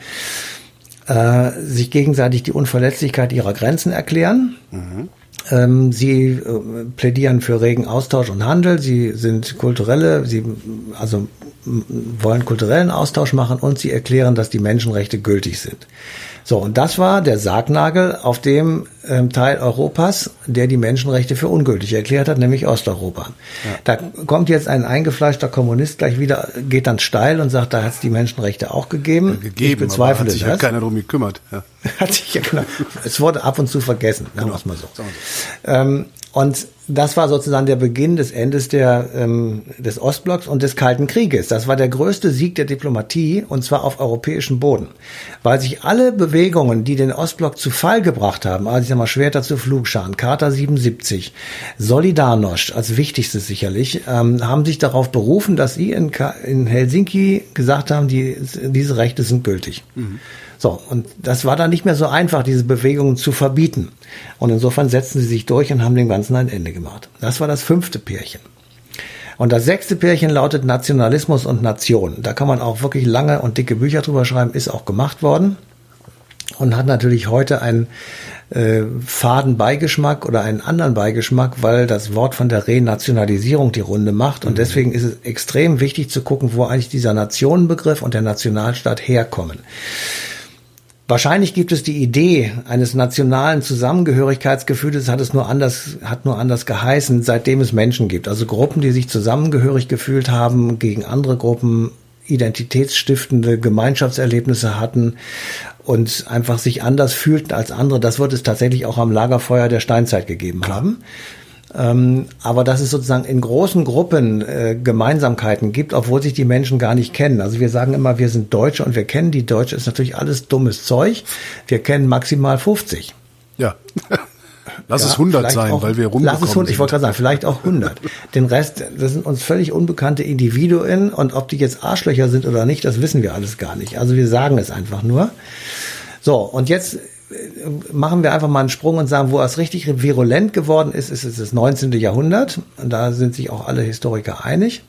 Speaker 3: äh, sich gegenseitig die Unverletzlichkeit ihrer Grenzen erklären. Mhm. Ähm, sie äh, plädieren für regen Austausch und Handel. Sie sind kulturelle, sie also wollen kulturellen Austausch machen und sie erklären, dass die Menschenrechte gültig sind. So, und das war der Sargnagel auf dem ähm, Teil Europas, der die Menschenrechte für ungültig erklärt hat, nämlich Osteuropa. Ja. Da kommt jetzt ein eingefleischter Kommunist gleich wieder, geht dann steil und sagt, da hat es die Menschenrechte auch gegeben.
Speaker 2: Ja, gegeben, ich bezweifle hat sich das. keiner darum gekümmert.
Speaker 3: Ja. hat sich ja genau. Es wurde ab und zu vergessen, sagen wir es mal so. Ähm, und das war sozusagen der Beginn des Endes der, ähm, des Ostblocks und des Kalten Krieges. Das war der größte Sieg der Diplomatie und zwar auf europäischem Boden. Weil sich alle Bewegungen, die den Ostblock zu Fall gebracht haben, also ich sag mal Schwerter zu Flugscharen, Charta 77, Solidarność als wichtigstes sicherlich, ähm, haben sich darauf berufen, dass sie in, in Helsinki gesagt haben, die, diese Rechte sind gültig. Mhm. So, und das war dann nicht mehr so einfach, diese Bewegungen zu verbieten. Und insofern setzten sie sich durch und haben dem Ganzen ein Ende gemacht. Das war das fünfte Pärchen. Und das sechste Pärchen lautet Nationalismus und Nation. Da kann man auch wirklich lange und dicke Bücher drüber schreiben, ist auch gemacht worden und hat natürlich heute einen äh, faden Beigeschmack oder einen anderen Beigeschmack, weil das Wort von der Renationalisierung die Runde macht. Und mhm. deswegen ist es extrem wichtig zu gucken, wo eigentlich dieser Nationenbegriff und der Nationalstaat herkommen. Wahrscheinlich gibt es die Idee eines nationalen Zusammengehörigkeitsgefühls, hat es nur anders, hat nur anders geheißen, seitdem es Menschen gibt. Also Gruppen, die sich zusammengehörig gefühlt haben, gegen andere Gruppen identitätsstiftende Gemeinschaftserlebnisse hatten und einfach sich anders fühlten als andere. Das wird es tatsächlich auch am Lagerfeuer der Steinzeit gegeben haben. Ähm, aber dass es sozusagen in großen Gruppen äh, Gemeinsamkeiten gibt, obwohl sich die Menschen gar nicht kennen. Also wir sagen immer, wir sind Deutsche und wir kennen die Deutsche, ist natürlich alles dummes Zeug. Wir kennen maximal 50.
Speaker 2: Ja. Lass ja, es 100 sein, auch, weil wir rumgekommen lass es 100,
Speaker 3: Ich wollte gerade sagen, vielleicht auch 100. Den Rest, das sind uns völlig unbekannte Individuen und ob die jetzt Arschlöcher sind oder nicht, das wissen wir alles gar nicht. Also wir sagen es einfach nur. So, und jetzt machen wir einfach mal einen Sprung und sagen, wo es richtig virulent geworden ist, ist es das 19. Jahrhundert. Und da sind sich auch alle Historiker einig.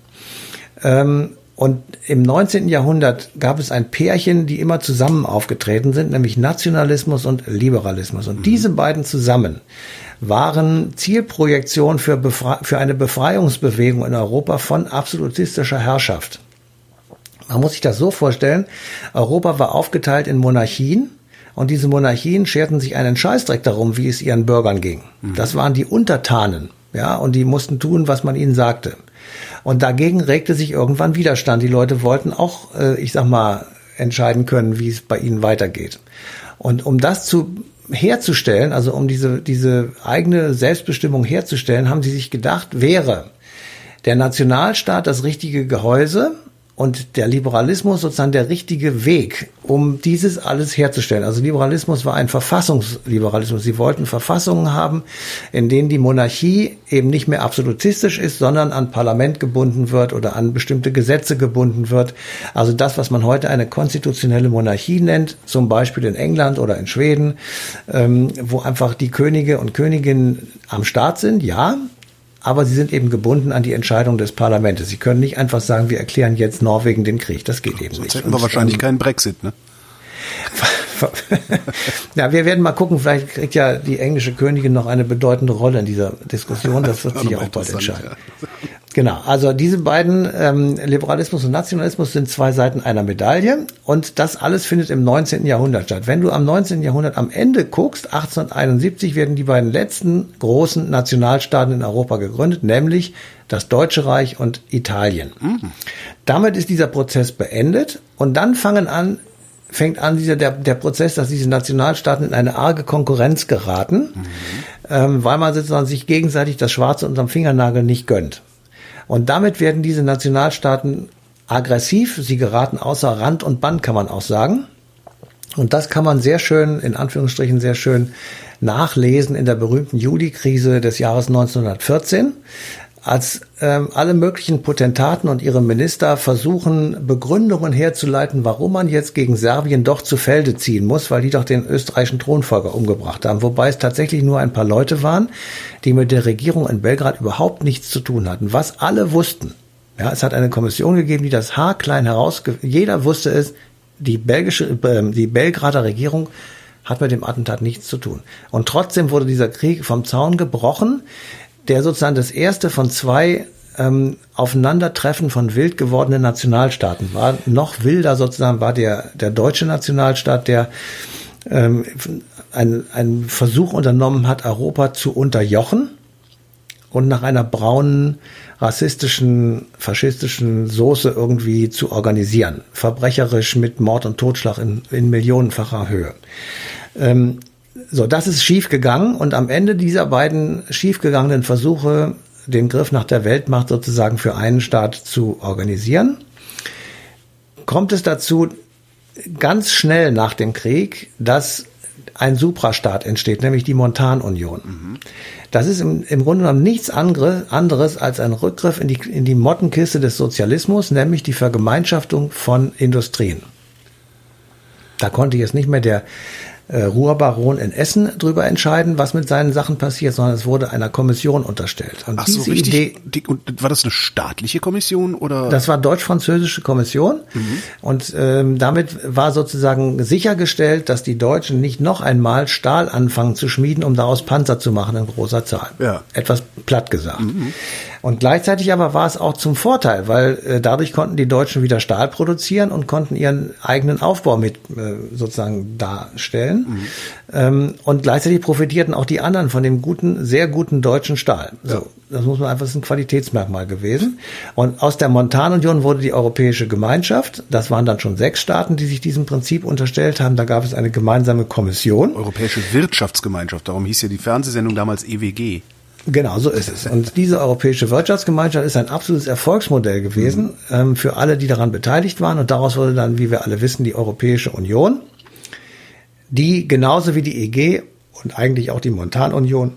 Speaker 3: Ähm, und im 19. Jahrhundert gab es ein Pärchen, die immer zusammen aufgetreten sind, nämlich Nationalismus und Liberalismus. Und mhm. diese beiden zusammen waren Zielprojektion für, Befre für eine Befreiungsbewegung in Europa von absolutistischer Herrschaft. Man muss sich das so vorstellen, Europa war aufgeteilt in Monarchien und diese Monarchien scherten sich einen Scheißdreck darum, wie es ihren Bürgern ging. Mhm. Das waren die Untertanen, ja, und die mussten tun, was man ihnen sagte. Und dagegen regte sich irgendwann Widerstand. Die Leute wollten auch, äh, ich sag mal, entscheiden können, wie es bei ihnen weitergeht. Und um das zu herzustellen, also um diese, diese eigene Selbstbestimmung herzustellen, haben sie sich gedacht, wäre der Nationalstaat das richtige Gehäuse, und der Liberalismus sozusagen der richtige Weg, um dieses alles herzustellen. Also Liberalismus war ein Verfassungsliberalismus. Sie wollten Verfassungen haben, in denen die Monarchie eben nicht mehr absolutistisch ist, sondern an Parlament gebunden wird oder an bestimmte Gesetze gebunden wird. Also das, was man heute eine konstitutionelle Monarchie nennt, zum Beispiel in England oder in Schweden, ähm, wo einfach die Könige und Königinnen am Start sind, ja, aber sie sind eben gebunden an die Entscheidung des Parlaments. Sie können nicht einfach sagen, wir erklären jetzt Norwegen den Krieg. Das geht eben
Speaker 2: Sonst
Speaker 3: nicht.
Speaker 2: hätten wir wahrscheinlich ähm, keinen Brexit, ne?
Speaker 3: ja, wir werden mal gucken, vielleicht kriegt ja die englische Königin noch eine bedeutende Rolle in dieser Diskussion. Das wird sich auch bald entscheiden. Ja. Genau, also diese beiden, ähm, Liberalismus und Nationalismus, sind zwei Seiten einer Medaille und das alles findet im 19. Jahrhundert statt. Wenn du am 19. Jahrhundert am Ende guckst, 1871 werden die beiden letzten großen Nationalstaaten in Europa gegründet, nämlich das Deutsche Reich und Italien. Mhm. Damit ist dieser Prozess beendet und dann fangen an, fängt an dieser, der, der Prozess, dass diese Nationalstaaten in eine arge Konkurrenz geraten. Mhm. ähm, weil man sozusagen sich gegenseitig das Schwarze unterm Fingernagel nicht gönnt. Und damit werden diese Nationalstaaten aggressiv, sie geraten außer Rand und Band, kann man auch sagen. Und das kann man sehr schön, in Anführungsstrichen sehr schön nachlesen in der berühmten Juli-Krise des Jahres 1914 als ähm, alle möglichen Potentaten und ihre Minister versuchen, Begründungen herzuleiten, warum man jetzt gegen Serbien doch zu Felde ziehen muss, weil die doch den österreichischen Thronfolger umgebracht haben. Wobei es tatsächlich nur ein paar Leute waren, die mit der Regierung in Belgrad überhaupt nichts zu tun hatten. Was alle wussten. Ja, es hat eine Kommission gegeben, die das haarklein herausge... Jeder wusste es, die belgische, äh, die Belgrader Regierung hat mit dem Attentat nichts zu tun. Und trotzdem wurde dieser Krieg vom Zaun gebrochen der sozusagen das erste von zwei ähm, Aufeinandertreffen von wild gewordenen Nationalstaaten war. Noch wilder sozusagen war der, der deutsche Nationalstaat, der ähm, einen Versuch unternommen hat, Europa zu unterjochen und nach einer braunen, rassistischen, faschistischen Soße irgendwie zu organisieren. Verbrecherisch mit Mord und Totschlag in, in millionenfacher Höhe. Ähm, so, das ist schief gegangen und am Ende dieser beiden schiefgegangenen Versuche, den Griff nach der Weltmacht sozusagen für einen Staat zu organisieren, kommt es dazu, ganz schnell nach dem Krieg, dass ein Suprastaat entsteht, nämlich die Montanunion. Mhm. Das ist im, im Grunde genommen nichts anderes als ein Rückgriff in die, in die Mottenkiste des Sozialismus, nämlich die Vergemeinschaftung von Industrien. Da konnte jetzt nicht mehr der äh, Ruhrbaron in Essen drüber entscheiden, was mit seinen Sachen passiert, sondern es wurde einer Kommission unterstellt.
Speaker 2: Und Ach so, richtig, Idee, die, und war das eine staatliche Kommission oder?
Speaker 3: Das war deutsch-französische Kommission mhm. und ähm, damit war sozusagen sichergestellt, dass die Deutschen nicht noch einmal Stahl anfangen zu schmieden, um daraus Panzer zu machen in großer Zahl. Ja. Etwas platt gesagt. Mhm. Und gleichzeitig aber war es auch zum Vorteil, weil äh, dadurch konnten die Deutschen wieder Stahl produzieren und konnten ihren eigenen Aufbau mit äh, sozusagen darstellen. Mhm. Ähm, und gleichzeitig profitierten auch die anderen von dem guten, sehr guten deutschen Stahl. Ja. So, das muss man einfach, das ist ein Qualitätsmerkmal gewesen. Und aus der Montanunion wurde die Europäische Gemeinschaft. Das waren dann schon sechs Staaten, die sich diesem Prinzip unterstellt haben. Da gab es eine gemeinsame Kommission.
Speaker 2: Europäische Wirtschaftsgemeinschaft. Darum hieß ja die Fernsehsendung damals EWG.
Speaker 3: Genau, so ist es. Und diese Europäische Wirtschaftsgemeinschaft ist ein absolutes Erfolgsmodell gewesen mhm. ähm, für alle, die daran beteiligt waren. Und daraus wurde dann, wie wir alle wissen, die Europäische Union, die genauso wie die EG und eigentlich auch die Montanunion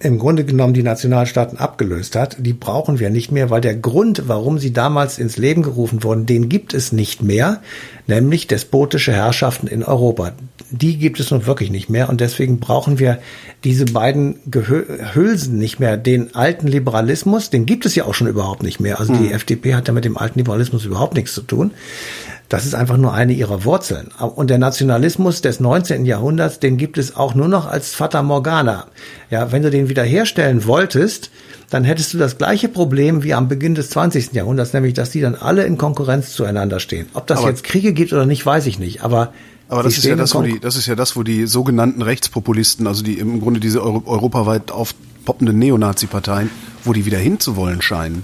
Speaker 3: im Grunde genommen die Nationalstaaten abgelöst hat, die brauchen wir nicht mehr, weil der Grund, warum sie damals ins Leben gerufen wurden, den gibt es nicht mehr, nämlich despotische Herrschaften in Europa. Die gibt es nun wirklich nicht mehr und deswegen brauchen wir diese beiden Hülsen nicht mehr. Den alten Liberalismus, den gibt es ja auch schon überhaupt nicht mehr. Also die hm. FDP hat ja mit dem alten Liberalismus überhaupt nichts zu tun. Das ist einfach nur eine ihrer Wurzeln. Und der Nationalismus des 19. Jahrhunderts, den gibt es auch nur noch als Fata Morgana. Ja, wenn du den wiederherstellen wolltest, dann hättest du das gleiche Problem wie am Beginn des 20. Jahrhunderts, nämlich dass die dann alle in Konkurrenz zueinander stehen. Ob das aber, jetzt Kriege gibt oder nicht, weiß ich nicht. Aber
Speaker 2: aber das ist ja das, wo die, das ist ja das, wo die sogenannten Rechtspopulisten, also die im Grunde diese Euro, europaweit aufpoppenden Neonazi-Parteien, wo die wieder hinzuwollen scheinen.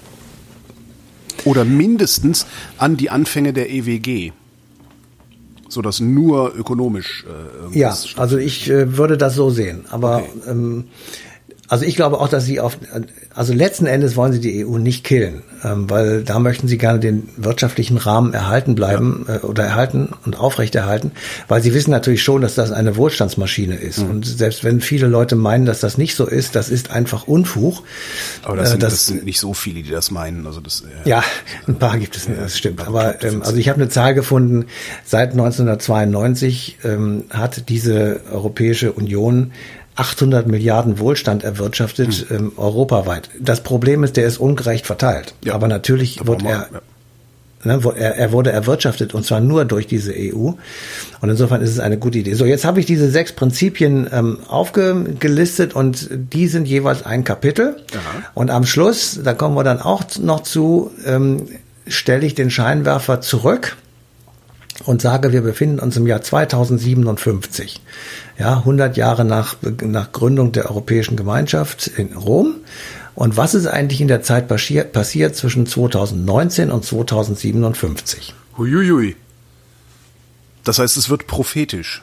Speaker 2: Oder mindestens an die Anfänge der EWG. So dass nur ökonomisch
Speaker 3: äh, Ja, also ich äh, würde das so sehen. Aber okay. ähm, also ich glaube auch, dass sie auf, also letzten Endes wollen sie die EU nicht killen, ähm, weil da möchten sie gerne den wirtschaftlichen Rahmen erhalten bleiben ja. äh, oder erhalten und aufrechterhalten, weil sie wissen natürlich schon, dass das eine Wohlstandsmaschine ist. Mhm. Und selbst wenn viele Leute meinen, dass das nicht so ist, das ist einfach Unfug.
Speaker 2: Aber das äh, sind, das, das sind nicht so viele, die das meinen. Also das,
Speaker 3: äh, ja, ein paar gibt es, ja, das stimmt. Aber ähm, also ich habe eine Zahl gefunden, seit 1992 ähm, hat diese Europäische Union 800 Milliarden Wohlstand erwirtschaftet, hm. ähm, europaweit. Das Problem ist, der ist ungerecht verteilt. Ja. Aber natürlich wird er, ja. ne, er, er wurde erwirtschaftet und zwar nur durch diese EU. Und insofern ist es eine gute Idee. So, jetzt habe ich diese sechs Prinzipien ähm, aufgelistet und die sind jeweils ein Kapitel. Aha. Und am Schluss, da kommen wir dann auch noch zu, ähm, stelle ich den Scheinwerfer zurück und sage, wir befinden uns im Jahr 2057 ja, 100 Jahre nach, nach Gründung der Europäischen Gemeinschaft in Rom. Und was ist eigentlich in der Zeit passiert, passiert zwischen 2019 und 2057?
Speaker 2: Huiuiui. Das heißt, es wird prophetisch.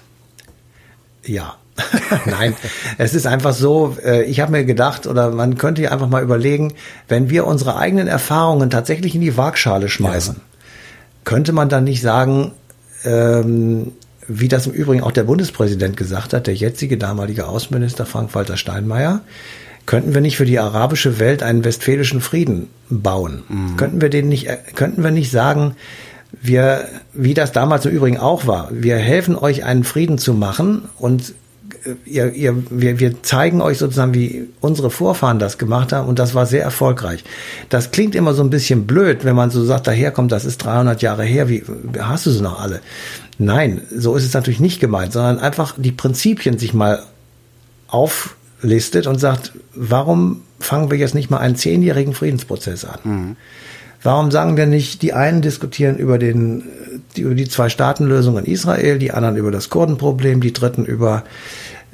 Speaker 3: Ja. Nein, es ist einfach so, äh, ich habe mir gedacht, oder man könnte ja einfach mal überlegen, wenn wir unsere eigenen Erfahrungen tatsächlich in die Waagschale schmeißen, ja. könnte man dann nicht sagen, ähm, wie das im Übrigen auch der Bundespräsident gesagt hat, der jetzige damalige Außenminister Frank-Walter Steinmeier, könnten wir nicht für die arabische Welt einen westfälischen Frieden bauen? Mhm. Könnten wir den nicht, äh, könnten wir nicht sagen, wir, wie das damals im Übrigen auch war, wir helfen euch einen Frieden zu machen und äh, ihr, ihr, wir, wir zeigen euch sozusagen, wie unsere Vorfahren das gemacht haben und das war sehr erfolgreich. Das klingt immer so ein bisschen blöd, wenn man so sagt, daherkommt, das ist 300 Jahre her, wie hast du sie noch alle? Nein, so ist es natürlich nicht gemeint, sondern einfach die Prinzipien sich mal auflistet und sagt, warum fangen wir jetzt nicht mal einen zehnjährigen Friedensprozess an? Mhm. Warum sagen wir nicht, die einen diskutieren über den, die, über die Zwei-Staaten-Lösung in Israel, die anderen über das Kurdenproblem, die dritten über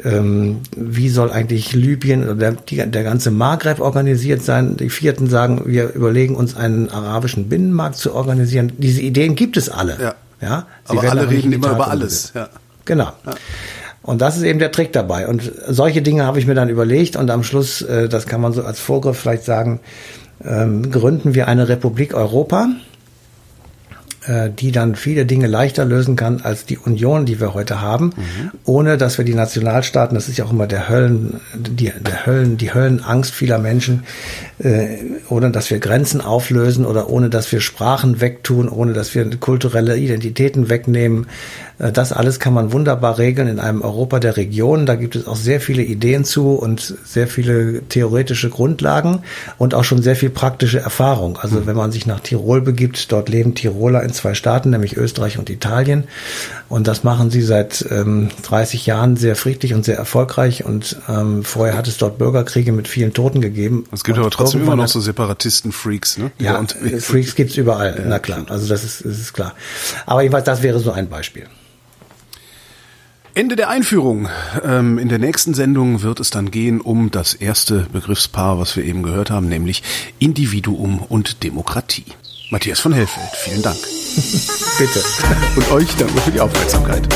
Speaker 3: ähm, wie soll eigentlich Libyen oder der, der ganze Maghreb organisiert sein. Die vierten sagen, wir überlegen uns einen arabischen Binnenmarkt zu organisieren. Diese Ideen gibt es alle.
Speaker 2: Ja. Ja, Sie aber alle reden immer über alles. Ja.
Speaker 3: Genau. Ja. Und das ist eben der Trick dabei. Und solche Dinge habe ich mir dann überlegt und am Schluss, äh, das kann man so als Vorgriff vielleicht sagen, ähm, gründen wir eine Republik Europa die dann viele Dinge leichter lösen kann als die Union, die wir heute haben, mhm. ohne dass wir die Nationalstaaten, das ist ja auch immer der Höllen, die, der Höllen, die Höllenangst vieler Menschen, äh, ohne dass wir Grenzen auflösen oder ohne dass wir Sprachen wegtun, ohne dass wir kulturelle Identitäten wegnehmen. Äh, das alles kann man wunderbar regeln in einem Europa der Regionen. Da gibt es auch sehr viele Ideen zu und sehr viele theoretische Grundlagen und auch schon sehr viel praktische Erfahrung. Also mhm. wenn man sich nach Tirol begibt, dort leben Tiroler in zwei Staaten, nämlich Österreich und Italien. Und das machen sie seit ähm, 30 Jahren sehr friedlich und sehr erfolgreich. Und ähm, vorher hat es dort Bürgerkriege mit vielen Toten gegeben.
Speaker 2: Es gibt und aber trotzdem immer noch so Separatisten-Freaks, ne?
Speaker 3: Ja, und Freaks gibt's überall, ja, na klar. Also das ist, das ist klar. Aber jedenfalls, das wäre so ein Beispiel.
Speaker 2: Ende der Einführung. Ähm, in der nächsten Sendung wird es dann gehen um das erste Begriffspaar, was wir eben gehört haben, nämlich Individuum und Demokratie. Matthias von Hellfeld, vielen Dank.
Speaker 3: Bitte.
Speaker 2: Und euch danke für die Aufmerksamkeit.